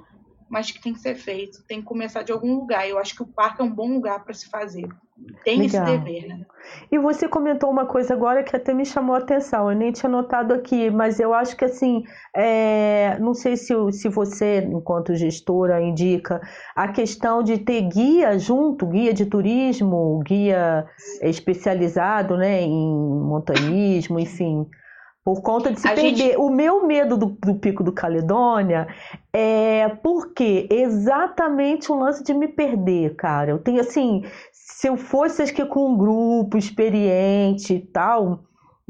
mas que tem que ser feito, tem que começar de algum lugar. Eu acho que o parque é um bom lugar para se fazer. Tem Legal. esse dever, né?
E você comentou uma coisa agora que até me chamou a atenção. Eu nem tinha notado aqui, mas eu acho que assim, é... não sei se, se você, enquanto gestora, indica a questão de ter guia junto, guia de turismo, guia especializado, né, em montanismo, enfim por conta de se a perder. Gente... O meu medo do, do, Pico do Caledônia é porque exatamente o lance de me perder, cara. Eu tenho assim, se eu fosse acho que com um grupo experiente e tal,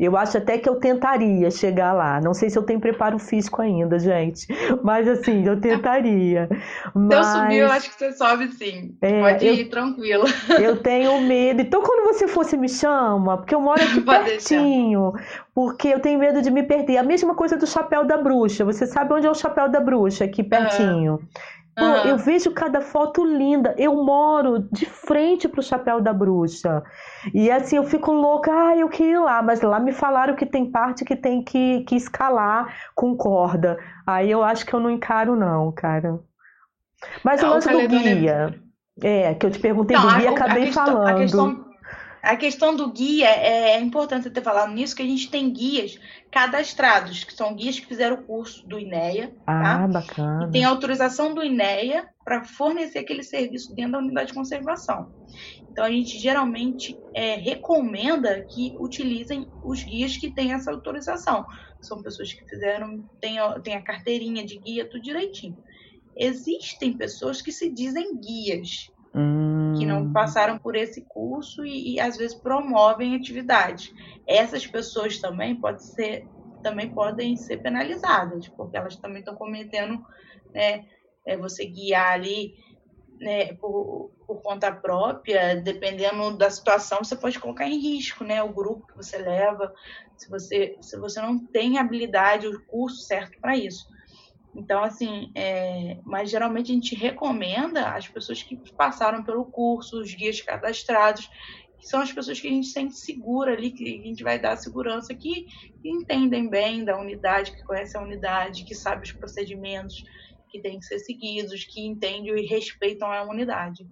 eu acho até que eu tentaria chegar lá. Não sei se eu tenho preparo físico ainda, gente. *laughs* Mas assim, eu tentaria. Mas...
Se eu subir, eu acho que você sobe sim. É, Pode eu, ir tranquilo. *laughs*
Eu tenho medo. Então, quando você você me chama, porque eu moro aqui *laughs* Pode pertinho. Deixar. Porque eu tenho medo de me perder. A mesma coisa do chapéu da bruxa. Você sabe onde é o chapéu da bruxa? Aqui pertinho. Uhum. Pô, uhum. eu vejo cada foto linda. Eu moro de frente pro chapéu da bruxa. E assim, eu fico louca, ah, eu queria ir lá, mas lá me falaram que tem parte que tem que, que escalar com corda. Aí eu acho que eu não encaro, não, cara. Mas não, o lance do guia. É, que eu te perguntei não, do guia, a, acabei a questão, falando. A
questão, a questão do guia é, é importante ter falado nisso, que a gente tem guias cadastrados, que são guias que fizeram o curso do INEA.
Ah, tá? bacana.
E tem autorização do INEA para fornecer aquele serviço dentro da unidade de conservação. Então a gente geralmente é, recomenda que utilizem os guias que têm essa autorização. São pessoas que fizeram, têm, têm a carteirinha de guia, tudo direitinho. Existem pessoas que se dizem guias, hum. que não passaram por esse curso e, e às vezes promovem atividades. Essas pessoas também podem ser, também podem ser penalizadas, porque elas também estão cometendo, né, é, você guiar ali né, por, por, conta própria, dependendo da situação, você pode colocar em risco, né, o grupo que você leva, se você, se você não tem habilidade, o curso certo para isso. Então, assim, é, mas geralmente a gente recomenda as pessoas que passaram pelo curso, os guias cadastrados, que são as pessoas que a gente sente segura ali, que a gente vai dar segurança, que, que entendem bem da unidade, que conhecem a unidade, que sabem os procedimentos que têm que ser seguidos, que entendem e respeitam a unidade.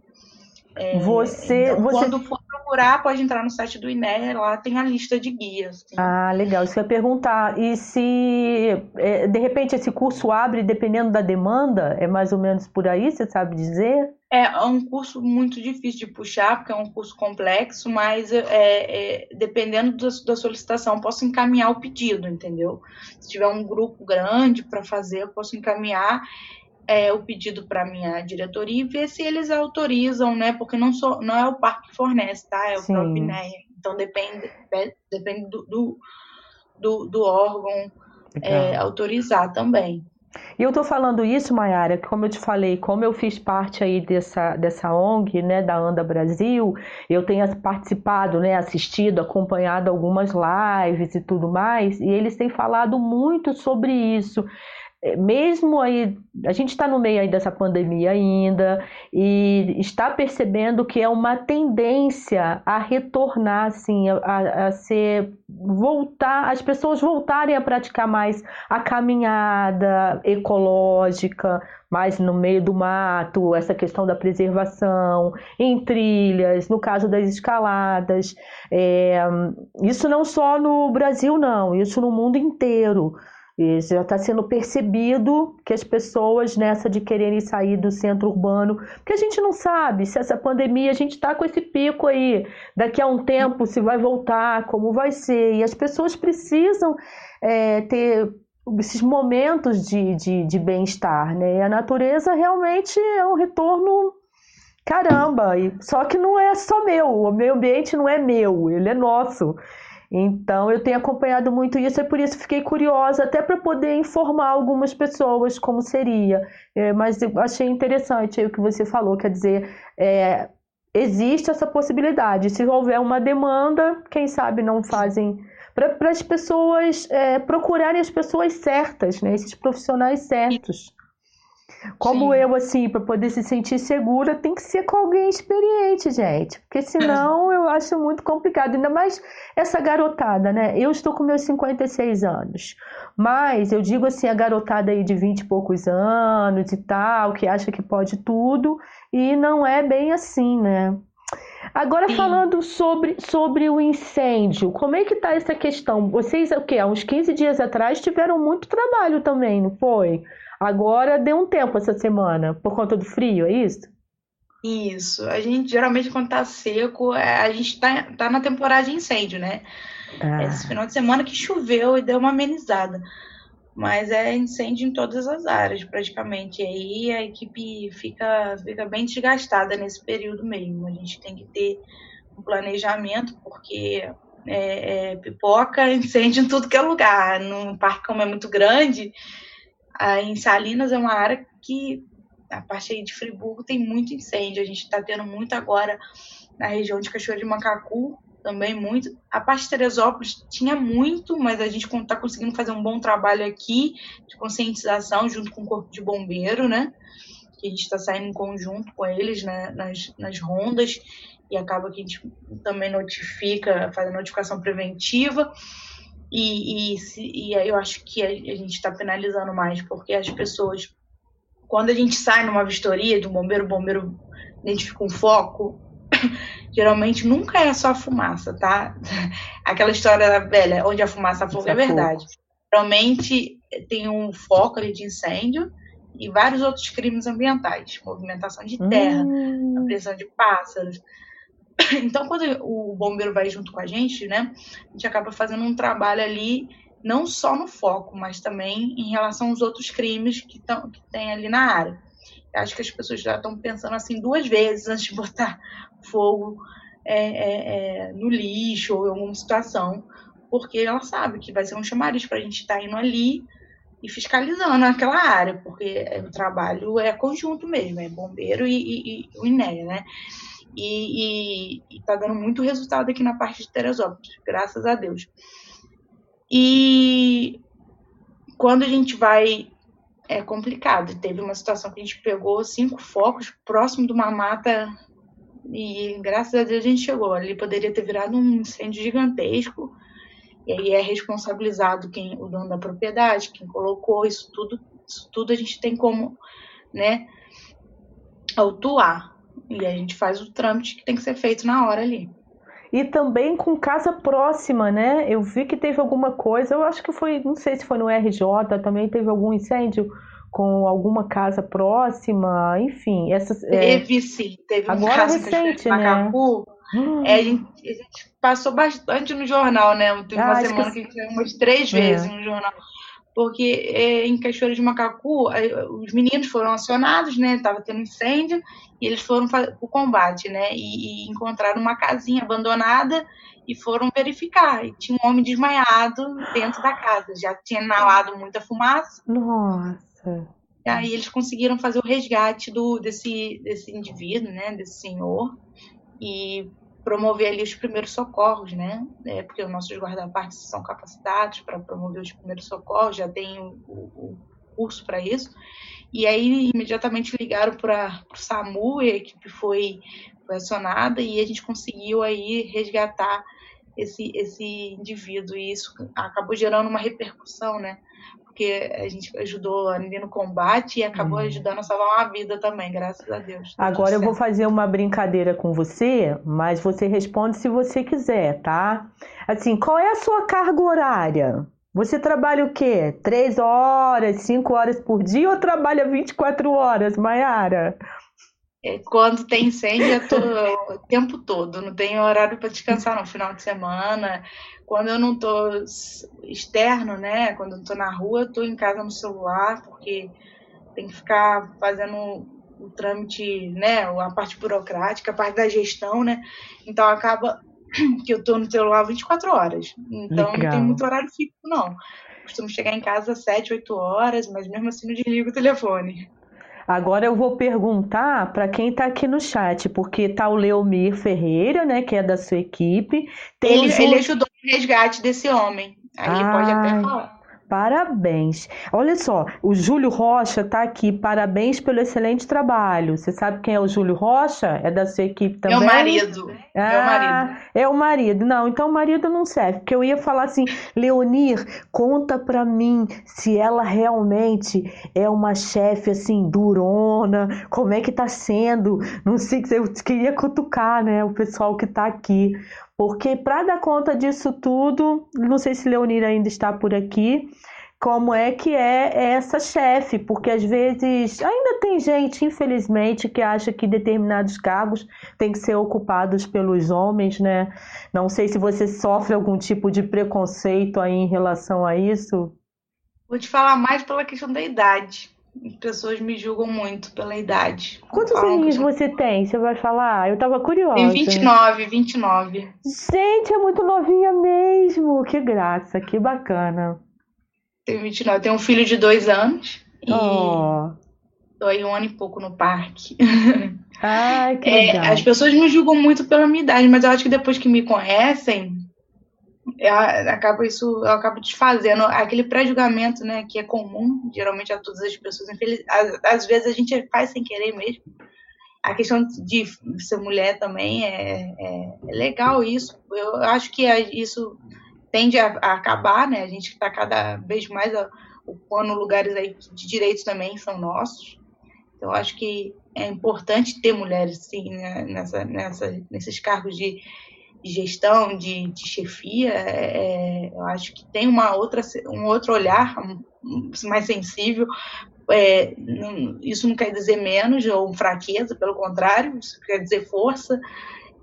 É, você, então, você,
quando for procurar, pode entrar no site do INE, lá tem a lista de guias.
Assim. Ah, legal. Isso eu ia perguntar. E se é, de repente esse curso abre dependendo da demanda? É mais ou menos por aí, você sabe dizer?
É um curso muito difícil de puxar, porque é um curso complexo, mas é, é, dependendo da, da, solicitação, posso encaminhar o pedido, entendeu? Se tiver um grupo grande para fazer, eu posso encaminhar é, o pedido para minha diretoria e ver se eles autorizam, né? Porque não, sou, não é o parque que fornece, tá? É o Sim. próprio INEA. Então depende, depende do, do, do, do órgão é, autorizar também.
E eu estou falando isso, Mayara, como eu te falei, como eu fiz parte aí dessa, dessa ONG, né, da Anda Brasil, eu tenho participado, né, assistido, acompanhado algumas lives e tudo mais, e eles têm falado muito sobre isso. É, mesmo aí, a gente está no meio aí dessa pandemia ainda e está percebendo que é uma tendência a retornar, assim, a, a ser, voltar, as pessoas voltarem a praticar mais a caminhada ecológica, mais no meio do mato, essa questão da preservação, em trilhas, no caso das escaladas. É, isso não só no Brasil, não, isso no mundo inteiro. Já está sendo percebido que as pessoas nessa de quererem sair do centro urbano, porque a gente não sabe se essa pandemia, a gente está com esse pico aí, daqui a um tempo se vai voltar, como vai ser, e as pessoas precisam é, ter esses momentos de, de, de bem-estar, né? E a natureza realmente é um retorno caramba, e, só que não é só meu, o meio ambiente não é meu, ele é nosso. Então eu tenho acompanhado muito isso e por isso fiquei curiosa até para poder informar algumas pessoas como seria. É, mas eu achei interessante o que você falou, quer dizer, é, existe essa possibilidade. Se houver uma demanda, quem sabe não fazem para as pessoas é, procurarem as pessoas certas, né? esses profissionais certos. Como Sim. eu, assim, para poder se sentir segura, tem que ser com alguém experiente, gente. Porque *laughs* senão eu acho muito complicado. Ainda mais essa garotada, né? Eu estou com meus 56 anos. Mas eu digo assim, a garotada aí de 20 e poucos anos e tal, que acha que pode tudo, e não é bem assim, né? Agora Sim. falando sobre, sobre o incêndio, como é que tá essa questão? Vocês, o quê? Há uns 15 dias atrás tiveram muito trabalho também, não foi? Agora deu um tempo essa semana, por conta do frio, é isso?
Isso. A gente, geralmente, quando tá seco, é, a gente tá, tá na temporada de incêndio, né? Ah. Esse final de semana que choveu e deu uma amenizada. Mas é incêndio em todas as áreas, praticamente. E aí a equipe fica, fica bem desgastada nesse período mesmo. A gente tem que ter um planejamento, porque é, é, pipoca, *laughs* incêndio em tudo que é lugar. No parque, como é muito grande, em Salinas é uma área que a parte aí de Friburgo tem muito incêndio. A gente está tendo muito agora na região de Cachoeira de Macacu, também muito. A parte de Teresópolis tinha muito, mas a gente está conseguindo fazer um bom trabalho aqui de conscientização junto com o Corpo de Bombeiro, né? Que a gente está saindo em conjunto com eles né? nas, nas rondas e acaba que a gente também notifica, faz a notificação preventiva. E, e, se, e eu acho que a, a gente está penalizando mais, porque as pessoas, quando a gente sai numa vistoria de um bombeiro, o bombeiro identifica um foco, *coughs* geralmente nunca é só fumaça, tá? *laughs* Aquela história velha, onde a fumaça fogo é, é verdade. Geralmente tem um foco ali de incêndio e vários outros crimes ambientais, movimentação de terra, hum. pressão de pássaros, *coughs* Então, quando o bombeiro vai junto com a gente, né, a gente acaba fazendo um trabalho ali, não só no foco, mas também em relação aos outros crimes que, tão, que tem ali na área. Eu acho que as pessoas já estão pensando assim duas vezes antes de botar *laughs* fogo é, é, é, no lixo ou em alguma situação, porque ela sabe que vai ser um chamariz para a gente estar tá indo ali e fiscalizando aquela área, porque o trabalho é conjunto mesmo, é bombeiro e, e, e o INEA, né? E, está dando muito resultado aqui na parte de Teresópolis, graças a Deus. E quando a gente vai é complicado. Teve uma situação que a gente pegou cinco focos próximo de uma mata e graças a Deus a gente chegou. Ali poderia ter virado um incêndio gigantesco. E aí é responsabilizado quem o dono da propriedade, quem colocou isso tudo, isso tudo a gente tem como, né, autuar. E a gente faz o trâmite que tem que ser feito na hora ali.
E também com casa próxima, né? Eu vi que teve alguma coisa, eu acho que foi, não sei se foi no RJ, também teve algum incêndio com alguma casa próxima, enfim. Essas,
é, teve é... sim, teve
Agora um caso recente, né?
Macacu, hum. é, a, gente, a, gente, passou bastante no jornal, né? Teve ah, uma semana que, que a gente umas três é. vezes no jornal porque é, em Cachoeira de Macacu, os meninos foram acionados, né? Tava tendo incêndio e eles foram para o combate, né? E, e, encontraram uma casinha abandonada e foram verificar. E tinha um homem desmaiado dentro da casa, já tinha inalado muita fumaça.
Nossa.
E aí eles conseguiram fazer o resgate do desse desse indivíduo, né? Desse senhor e promover ali os primeiros socorros, né? É, porque os nossos guarda-partes são capacitados para promover os primeiros socorros, já tem o, o, curso para isso. E aí imediatamente ligaram para o SAMU, e a equipe foi, foi acionada e a gente conseguiu aí resgatar esse, esse indivíduo. E isso acabou gerando uma repercussão, né? Porque a gente ajudou ali no combate e acabou uhum. ajudando a salvar uma vida também, graças a Deus.
Agora eu vou fazer uma brincadeira com você, mas você responde se você quiser, tá? Assim, qual é a sua carga horária? Você trabalha o quê? Três horas, cinco horas por dia ou trabalha 24 horas, Mayara?
É, quando tem incêndio, eu tô o tempo todo, não tenho horário para descansar no final de semana. Quando eu não estou externo, né? Quando eu estou na rua, tô em casa no celular, porque tem que ficar fazendo o trâmite, né? A parte burocrática, a parte da gestão, né? Então acaba *coughs* que eu estou no celular 24 horas. Então Legal. não tem muito horário fixo, não. Costumo chegar em casa às 7, 8 horas, mas mesmo assim não desligo o telefone.
Agora eu vou perguntar para quem está aqui no chat, porque tá o Leomir Ferreira, né, que é da sua equipe.
Ele, ele, ajudou no resgate desse homem. Aí ah, ele pode até falar.
Parabéns. Olha só, o Júlio Rocha está aqui. Parabéns pelo excelente trabalho. Você sabe quem é o Júlio Rocha? É da sua equipe também? É
o marido.
Ah, é o marido. É o marido. Não, então o marido não serve. Porque eu ia falar assim, Leonir, conta pra mim se ela realmente é uma chefe assim, durona. Como é que tá sendo? Não sei, eu queria cutucar, né, o pessoal que tá aqui. Porque para dar conta disso tudo, não sei se Leonira ainda está por aqui, como é que é essa chefe, porque às vezes ainda tem gente, infelizmente, que acha que determinados cargos têm que ser ocupados pelos homens, né? Não sei se você sofre algum tipo de preconceito aí em relação a isso.
Vou te falar mais pela questão da idade. As pessoas me julgam muito pela idade.
Quantos anos você tem? Você vai falar? Eu tava curiosa. Tem
29, 29.
Gente, é muito novinha mesmo. Que graça, que bacana.
Tenho 29. Tenho um filho de dois anos. Oh. Tô aí um ano e pouco no parque.
Ai, que legal.
É, as pessoas me julgam muito pela minha idade, mas eu acho que depois que me conhecem, eu acabo isso, eu acabo desfazendo aquele pré-julgamento, né, que é comum, geralmente a todas as pessoas, infeliz, às, às, vezes a gente faz sem querer mesmo. A questão de ser mulher também é, é, é legal isso. Eu acho que isso tende a, a acabar, né? A gente está cada vez mais ocupando lugares aí de direitos também são nossos. Então, acho que é importante ter mulheres, sim, né, nessa, nessa, nesses cargos de gestão, de, de chefia, é, é, eu acho que tem uma outra, um outro olhar mais sensível. É, não, isso não quer dizer menos ou fraqueza, pelo contrário, isso quer dizer força.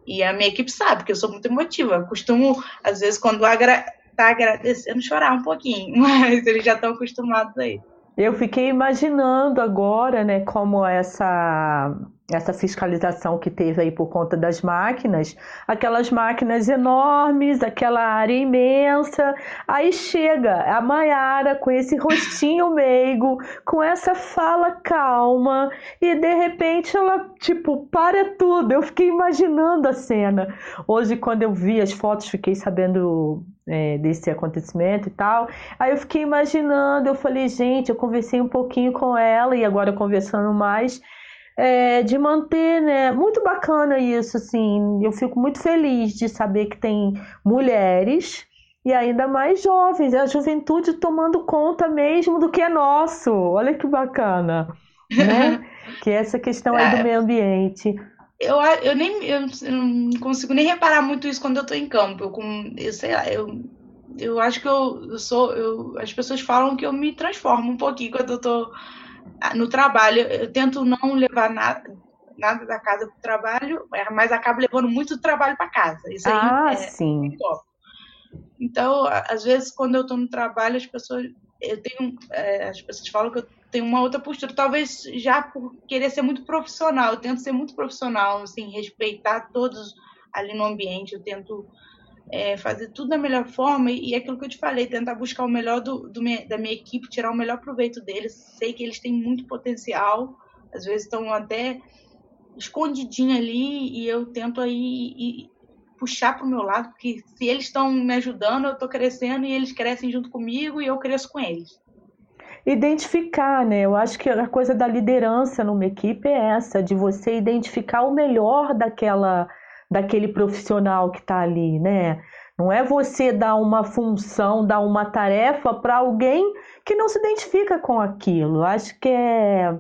E a minha equipe sabe que eu sou muito emotiva. Eu costumo, às vezes, quando agra tá agradecendo, chorar um pouquinho, *laughs* mas eles já estão acostumados aí.
Eu fiquei imaginando agora, né, como essa essa fiscalização que teve aí por conta das máquinas, aquelas máquinas enormes, aquela área imensa, aí chega a Maiara com esse rostinho meigo, com essa fala calma, e de repente ela, tipo, para tudo. Eu fiquei imaginando a cena. Hoje, quando eu vi as fotos, fiquei sabendo é, desse acontecimento e tal. Aí eu fiquei imaginando, eu falei, gente, eu conversei um pouquinho com ela, e agora conversando mais é, de manter, né? Muito bacana isso, assim. Eu fico muito feliz de saber que tem mulheres e ainda mais jovens, a juventude tomando conta mesmo do que é nosso. Olha que bacana, né? *laughs* que é essa questão aí do é. meio ambiente.
Eu, eu nem eu não consigo nem reparar muito isso quando eu tô em campo. Eu, com, eu sei lá, eu, eu acho que eu, eu sou. Eu, as pessoas falam que eu me transformo um pouquinho quando eu tô no trabalho, eu tento não levar nada, nada da casa para o trabalho, é, mas acabo levando muito trabalho para casa. Isso aí
ah,
é,
sim.
É então, às vezes, quando eu estou no trabalho, as pessoas. eu tenho. É, as pessoas falam que eu tenho uma outra postura, talvez já por querer ser muito profissional. Eu tento ser muito profissional, assim, respeitar todos ali no ambiente. Eu tento é, fazer tudo da melhor forma e, e aquilo que eu te falei, tentar buscar o melhor do, do da minha equipe, tirar o melhor proveito deles. Sei que eles têm muito potencial, às vezes estão até escondidinho ali e eu tento aí puxar para o meu lado, porque se eles estão me ajudando, eu estou crescendo e eles crescem junto comigo e eu cresço com eles.
Identificar, né? Eu acho que a coisa da liderança numa equipe é essa, de você identificar o melhor daquela, daquele profissional que está ali, né? Não é você dar uma função, dar uma tarefa para alguém que não se identifica com aquilo. Acho que é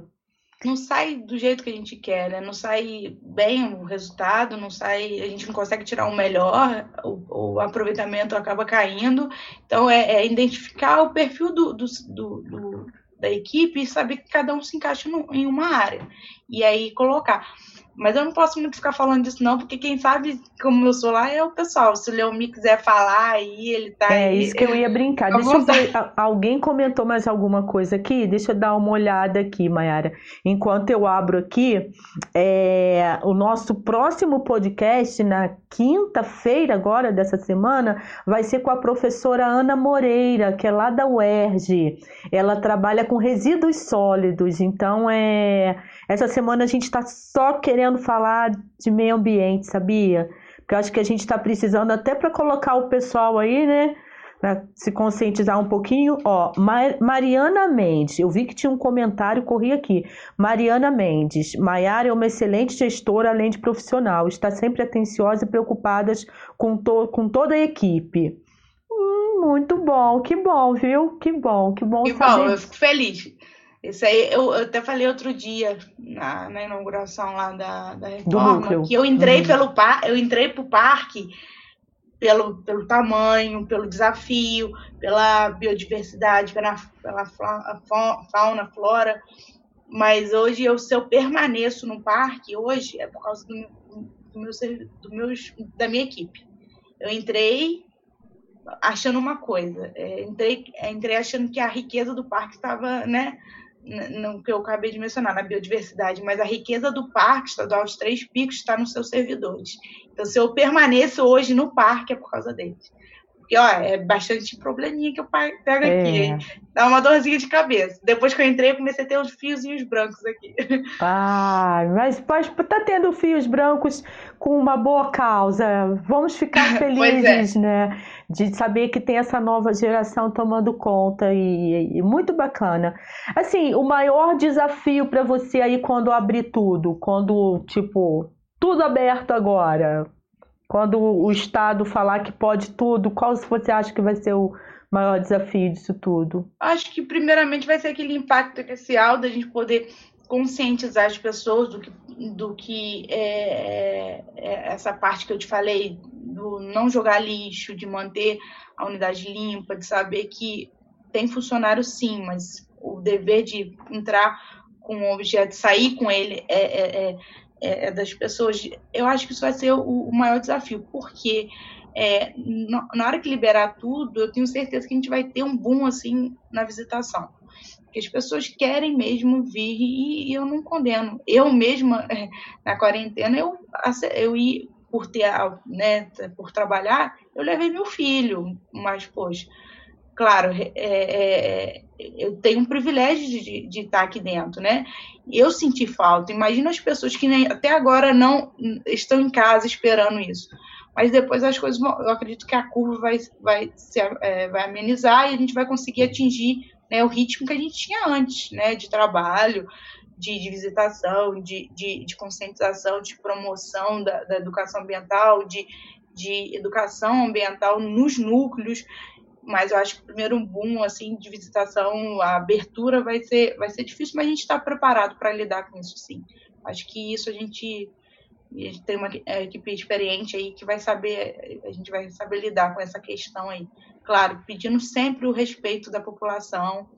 não sai do jeito que a gente quer, né? Não sai bem o resultado, não sai, a gente não consegue tirar o melhor, o, o aproveitamento acaba caindo. Então é, é identificar o perfil do, do, do, do, da equipe e saber que cada um se encaixa no, em uma área. E aí colocar. Mas eu não posso muito ficar falando disso, não, porque quem sabe como eu sou lá é o pessoal. Se o Leomi quiser falar aí, ele tá.
É aí, isso que eu ia brincar. Deixa eu ver. Alguém comentou mais alguma coisa aqui? Deixa eu dar uma olhada aqui, Mayara. Enquanto eu abro aqui, é, o nosso próximo podcast, na quinta-feira agora dessa semana, vai ser com a professora Ana Moreira, que é lá da UERJ. Ela trabalha com resíduos sólidos, então é essa semana a gente está só querendo falar de meio ambiente, sabia? Porque eu acho que a gente está precisando até para colocar o pessoal aí, né? Pra se conscientizar um pouquinho. Ó, Mariana Mendes, eu vi que tinha um comentário, corri aqui. Mariana Mendes, Maiara é uma excelente gestora, além de profissional. Está sempre atenciosa e preocupada com, to com toda a equipe. Hum, muito bom, que bom, viu? Que bom, que bom.
Que saber. bom, eu fico feliz. Isso aí eu, eu, até falei outro dia na, na inauguração lá da, da reforma que eu entrei uhum. pelo par, eu entrei pro parque pelo, pelo tamanho, pelo desafio, pela biodiversidade, pela, pela fauna, flora. Mas hoje eu, se eu permaneço no parque hoje é por causa do, do meu, do meus, da minha equipe. Eu entrei achando uma coisa, é, entrei, entrei achando que a riqueza do parque estava, né, no que eu acabei de mencionar, na biodiversidade, mas a riqueza do Parque Estadual dos Três Picos está nos seus servidores. Então, se eu permaneço hoje no parque, é por causa deles. Porque, ó, é bastante probleminha que eu pego é. aqui. Dá uma dorzinha de cabeça. Depois que eu entrei, eu comecei a ter uns fiozinhos brancos aqui. *laughs*
Ah, mas pode tá tendo fios brancos com uma boa causa. Vamos ficar *laughs* é. felizes, é. né? De saber que tem essa nova geração tomando conta e, e muito bacana. Assim, o maior desafio para você aí quando abrir tudo, quando, tipo, tudo aberto agora, quando o Estado falar que pode tudo, qual você acha que vai ser o maior desafio disso tudo?
Acho que primeiramente vai ser aquele impacto inicial da gente poder conscientizar as pessoas do que, do que é, é, essa parte que eu te falei, do não jogar lixo, de manter a unidade limpa, de saber que tem funcionário sim, mas o dever de entrar com o objeto, sair com ele é, é, é é, é, das pessoas, eu acho que isso vai ser o, o maior desafio, porque é, na hora que liberar tudo, eu tenho certeza que a gente vai ter um boom assim na visitação. Porque as pessoas querem mesmo vir e, e eu não condeno. Eu mesma, na quarentena, eu, eu ia, por ter, né, por trabalhar, eu levei meu filho, mas, poxa, claro, é, é, eu tenho um privilégio de, de, estar aqui dentro, né? Eu senti falta. Imagina as pessoas que nem, até agora não estão em casa esperando isso. Mas depois as coisas, eu acredito que a curva vai, vai, se, é, vai amenizar e a gente vai conseguir atingir né, o ritmo que a gente tinha antes, né? De trabalho, de, de visitação, de, de, de, conscientização, de promoção da, da educação ambiental, de, de educação ambiental nos núcleos mas eu acho que o primeiro boom assim de visitação, a abertura vai ser vai ser difícil, mas a gente está preparado para lidar com isso sim. Acho que isso a gente, gente tem uma é, equipe experiente aí que vai saber a gente vai saber lidar com essa questão aí. Claro, pedindo sempre o respeito da população,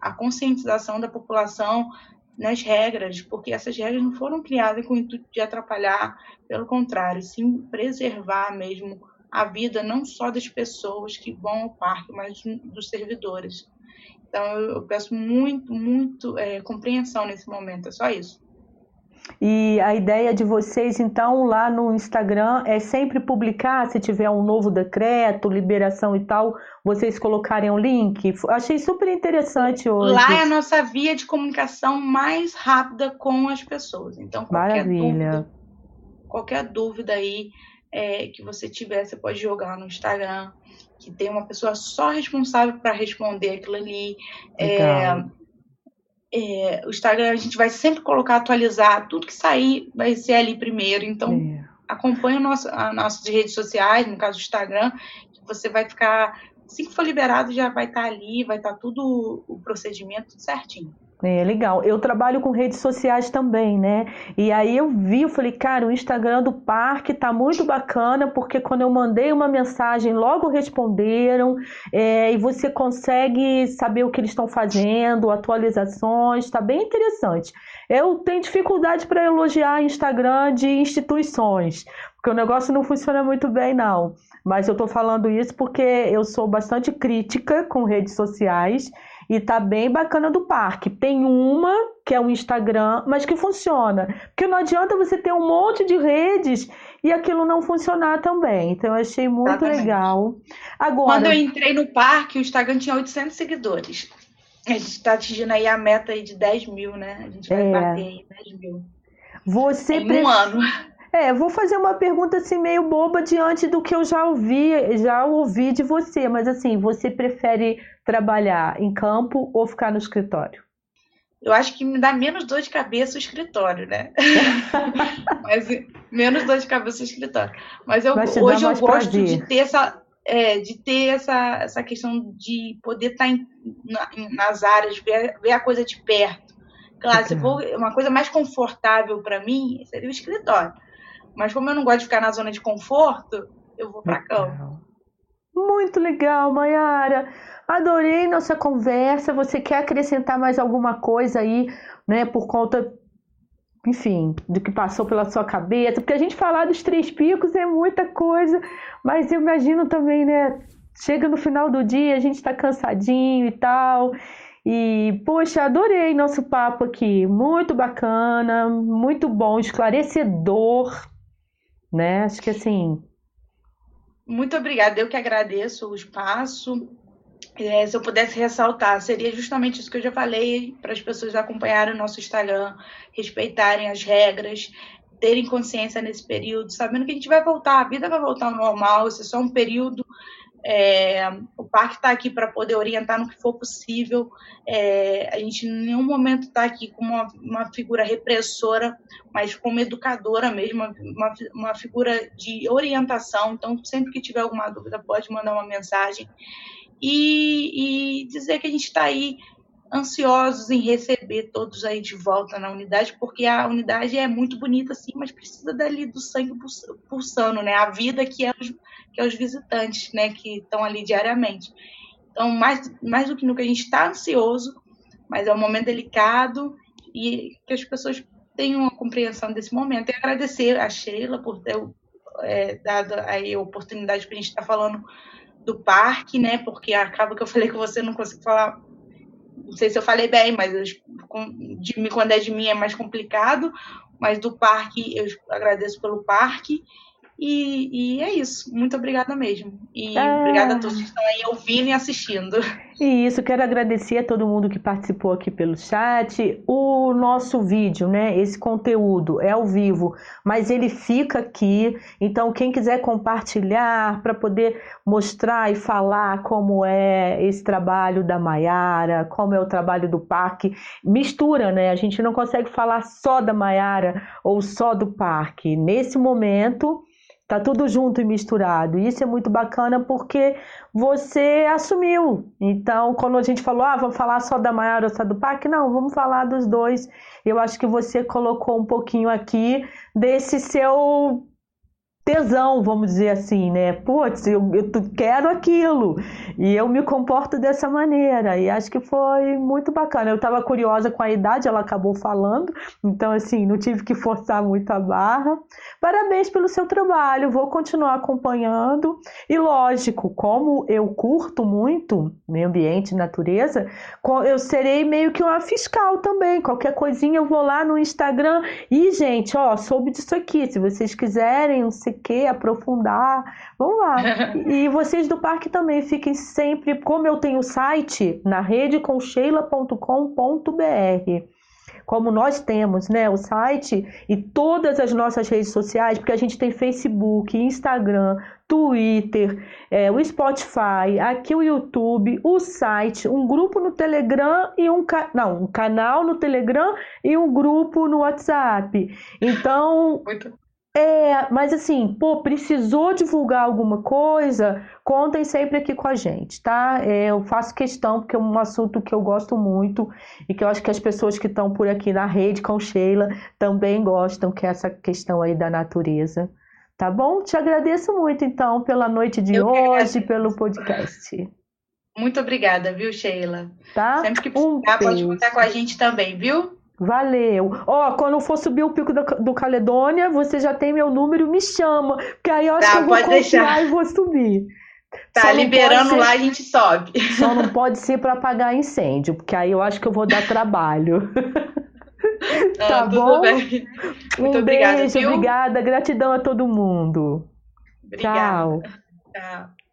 a conscientização da população nas regras, porque essas regras não foram criadas com o intuito de atrapalhar, pelo contrário, sim preservar mesmo a vida não só das pessoas que vão ao parque, mas dos servidores. Então eu peço muito, muito é, compreensão nesse momento, é só isso.
E a ideia de vocês, então, lá no Instagram é sempre publicar, se tiver um novo decreto, liberação e tal, vocês colocarem o um link. Achei super interessante hoje.
Lá é a nossa via de comunicação mais rápida com as pessoas. Então, qualquer Maravilha. dúvida, qualquer dúvida aí é, que você tiver, você pode jogar no Instagram, que tem uma pessoa só responsável para responder aquilo ali. É, é, o Instagram a gente vai sempre colocar atualizar, tudo que sair vai ser ali primeiro. Então, é. acompanhe nosso, as nossas redes sociais, no caso do Instagram, que você vai ficar. Assim que for liberado, já vai estar tá ali, vai estar tá tudo o procedimento tudo certinho.
É legal. Eu trabalho com redes sociais também, né? E aí eu vi, eu falei, cara, o Instagram do parque tá muito bacana, porque quando eu mandei uma mensagem, logo responderam, é, e você consegue saber o que eles estão fazendo, atualizações, tá bem interessante. Eu tenho dificuldade para elogiar Instagram de instituições, porque o negócio não funciona muito bem, não. Mas eu tô falando isso porque eu sou bastante crítica com redes sociais e tá bem bacana do parque. Tem uma, que é o Instagram, mas que funciona. Porque não adianta você ter um monte de redes e aquilo não funcionar também. Então eu achei muito Exatamente. legal.
Agora, Quando eu entrei no parque, o Instagram tinha 800 seguidores. A gente está atingindo aí a meta aí de 10 mil, né? A gente vai é. bater aí 10 mil.
Você
em um ano.
É, vou fazer uma pergunta assim meio boba diante do que eu já ouvi, já ouvi de você, mas assim, você prefere trabalhar em campo ou ficar no escritório?
Eu acho que me dá menos dor de cabeça o escritório, né? *laughs* Mas menos dor de cabeça o escritório. Mas eu, hoje eu gosto prazer. de ter essa é, de ter essa, essa questão de poder estar tá em, na, nas áreas, ver, ver a coisa de perto. Claro, se for uma coisa mais confortável para mim, seria o escritório. Mas como eu não gosto de ficar na zona de conforto, eu vou para campo.
Muito legal, Mayara. Adorei nossa conversa. Você quer acrescentar mais alguma coisa aí, né, por conta, enfim, do que passou pela sua cabeça? Porque a gente falar dos três picos é muita coisa, mas eu imagino também, né? Chega no final do dia, a gente está cansadinho e tal. E, poxa, adorei nosso papo aqui. Muito bacana, muito bom, esclarecedor, né? Acho que assim.
Muito obrigada, eu que agradeço o espaço. É, se eu pudesse ressaltar, seria justamente isso que eu já falei, para as pessoas acompanharem o nosso Instagram, respeitarem as regras, terem consciência nesse período, sabendo que a gente vai voltar, a vida vai voltar ao normal, esse é só um período. É, o parque está aqui para poder orientar no que for possível. É, a gente em nenhum momento está aqui como uma, uma, figura repressora, mas como educadora mesmo, uma, uma figura de orientação. Então, sempre que tiver alguma dúvida, pode mandar uma mensagem e, e dizer que a gente está aí ansiosos em receber todos aí de volta na unidade, porque a unidade é muito bonita, sim, mas precisa dali do sangue pulsando, né? A vida que é os, que é os visitantes, né? Que estão ali diariamente. Então, mais, mais do que nunca, a gente está ansioso, mas é um momento delicado e que as pessoas tenham a compreensão desse momento. E agradecer a Sheila por ter é, dado aí a oportunidade para a gente estar tá falando do parque, né? Porque acaba que eu falei que você não consigo falar. Não sei se eu falei bem, mas de mim, quando é de mim é mais complicado. Mas do parque, eu agradeço pelo parque. E, e, é isso. Muito obrigada mesmo. E é... obrigada a todos que estão aí ouvindo e assistindo.
E isso, quero agradecer a todo mundo que participou aqui pelo chat. O nosso vídeo, né? Esse conteúdo é ao vivo, mas ele fica aqui. Então, quem quiser compartilhar para poder mostrar e falar como é esse trabalho da Maiara, como é o trabalho do parque, mistura, né? A gente não consegue falar só da Maiara ou só do parque. Nesse momento Tá tudo junto e misturado. Isso é muito bacana porque você assumiu. Então, quando a gente falou, ah, vamos falar só da maior ou só do parque, não, vamos falar dos dois. Eu acho que você colocou um pouquinho aqui desse seu tesão, vamos dizer assim, né? Putz, eu, eu quero aquilo. E eu me comporto dessa maneira. E acho que foi muito bacana. Eu estava curiosa com a idade, ela acabou falando. Então, assim, não tive que forçar muito a barra. Parabéns pelo seu trabalho. Vou continuar acompanhando. E lógico, como eu curto muito meio ambiente, natureza, eu serei meio que uma fiscal também. Qualquer coisinha eu vou lá no Instagram. E, gente, ó, soube disso aqui. Se vocês quiserem, não sei que, aprofundar. Vamos lá. *laughs* e vocês do parque também fiquem sempre, como eu tenho o site na redeconcheila.com.br como nós temos né, o site e todas as nossas redes sociais, porque a gente tem Facebook, Instagram, Twitter, é, o Spotify, aqui o YouTube, o site, um grupo no Telegram e um, não, um canal no Telegram e um grupo no WhatsApp. Então, Muito. É, mas assim, pô, precisou divulgar alguma coisa? Contem sempre aqui com a gente, tá? É, eu faço questão, porque é um assunto que eu gosto muito e que eu acho que as pessoas que estão por aqui na rede com Sheila também gostam, que é essa questão aí da natureza. Tá bom? Te agradeço muito, então, pela noite de eu hoje, pelo podcast.
Muito obrigada, viu, Sheila? Tá? Sempre que precisar, um pode contar com a gente também, viu?
Valeu. Ó, quando for subir o pico do, do, Caledônia, você já tem meu número, me chama. Porque aí eu acho tá, que eu vou confiar deixar. e vou subir.
Tá, liberando ser, lá, a gente sobe.
Só não *laughs* pode ser para apagar incêndio, porque aí eu acho que eu vou dar trabalho.
Não, *laughs* tá bom? Bem. Muito
um
obrigada.
Beijo, obrigada. Gratidão a todo mundo.
Obrigada. Tchau. Tchau.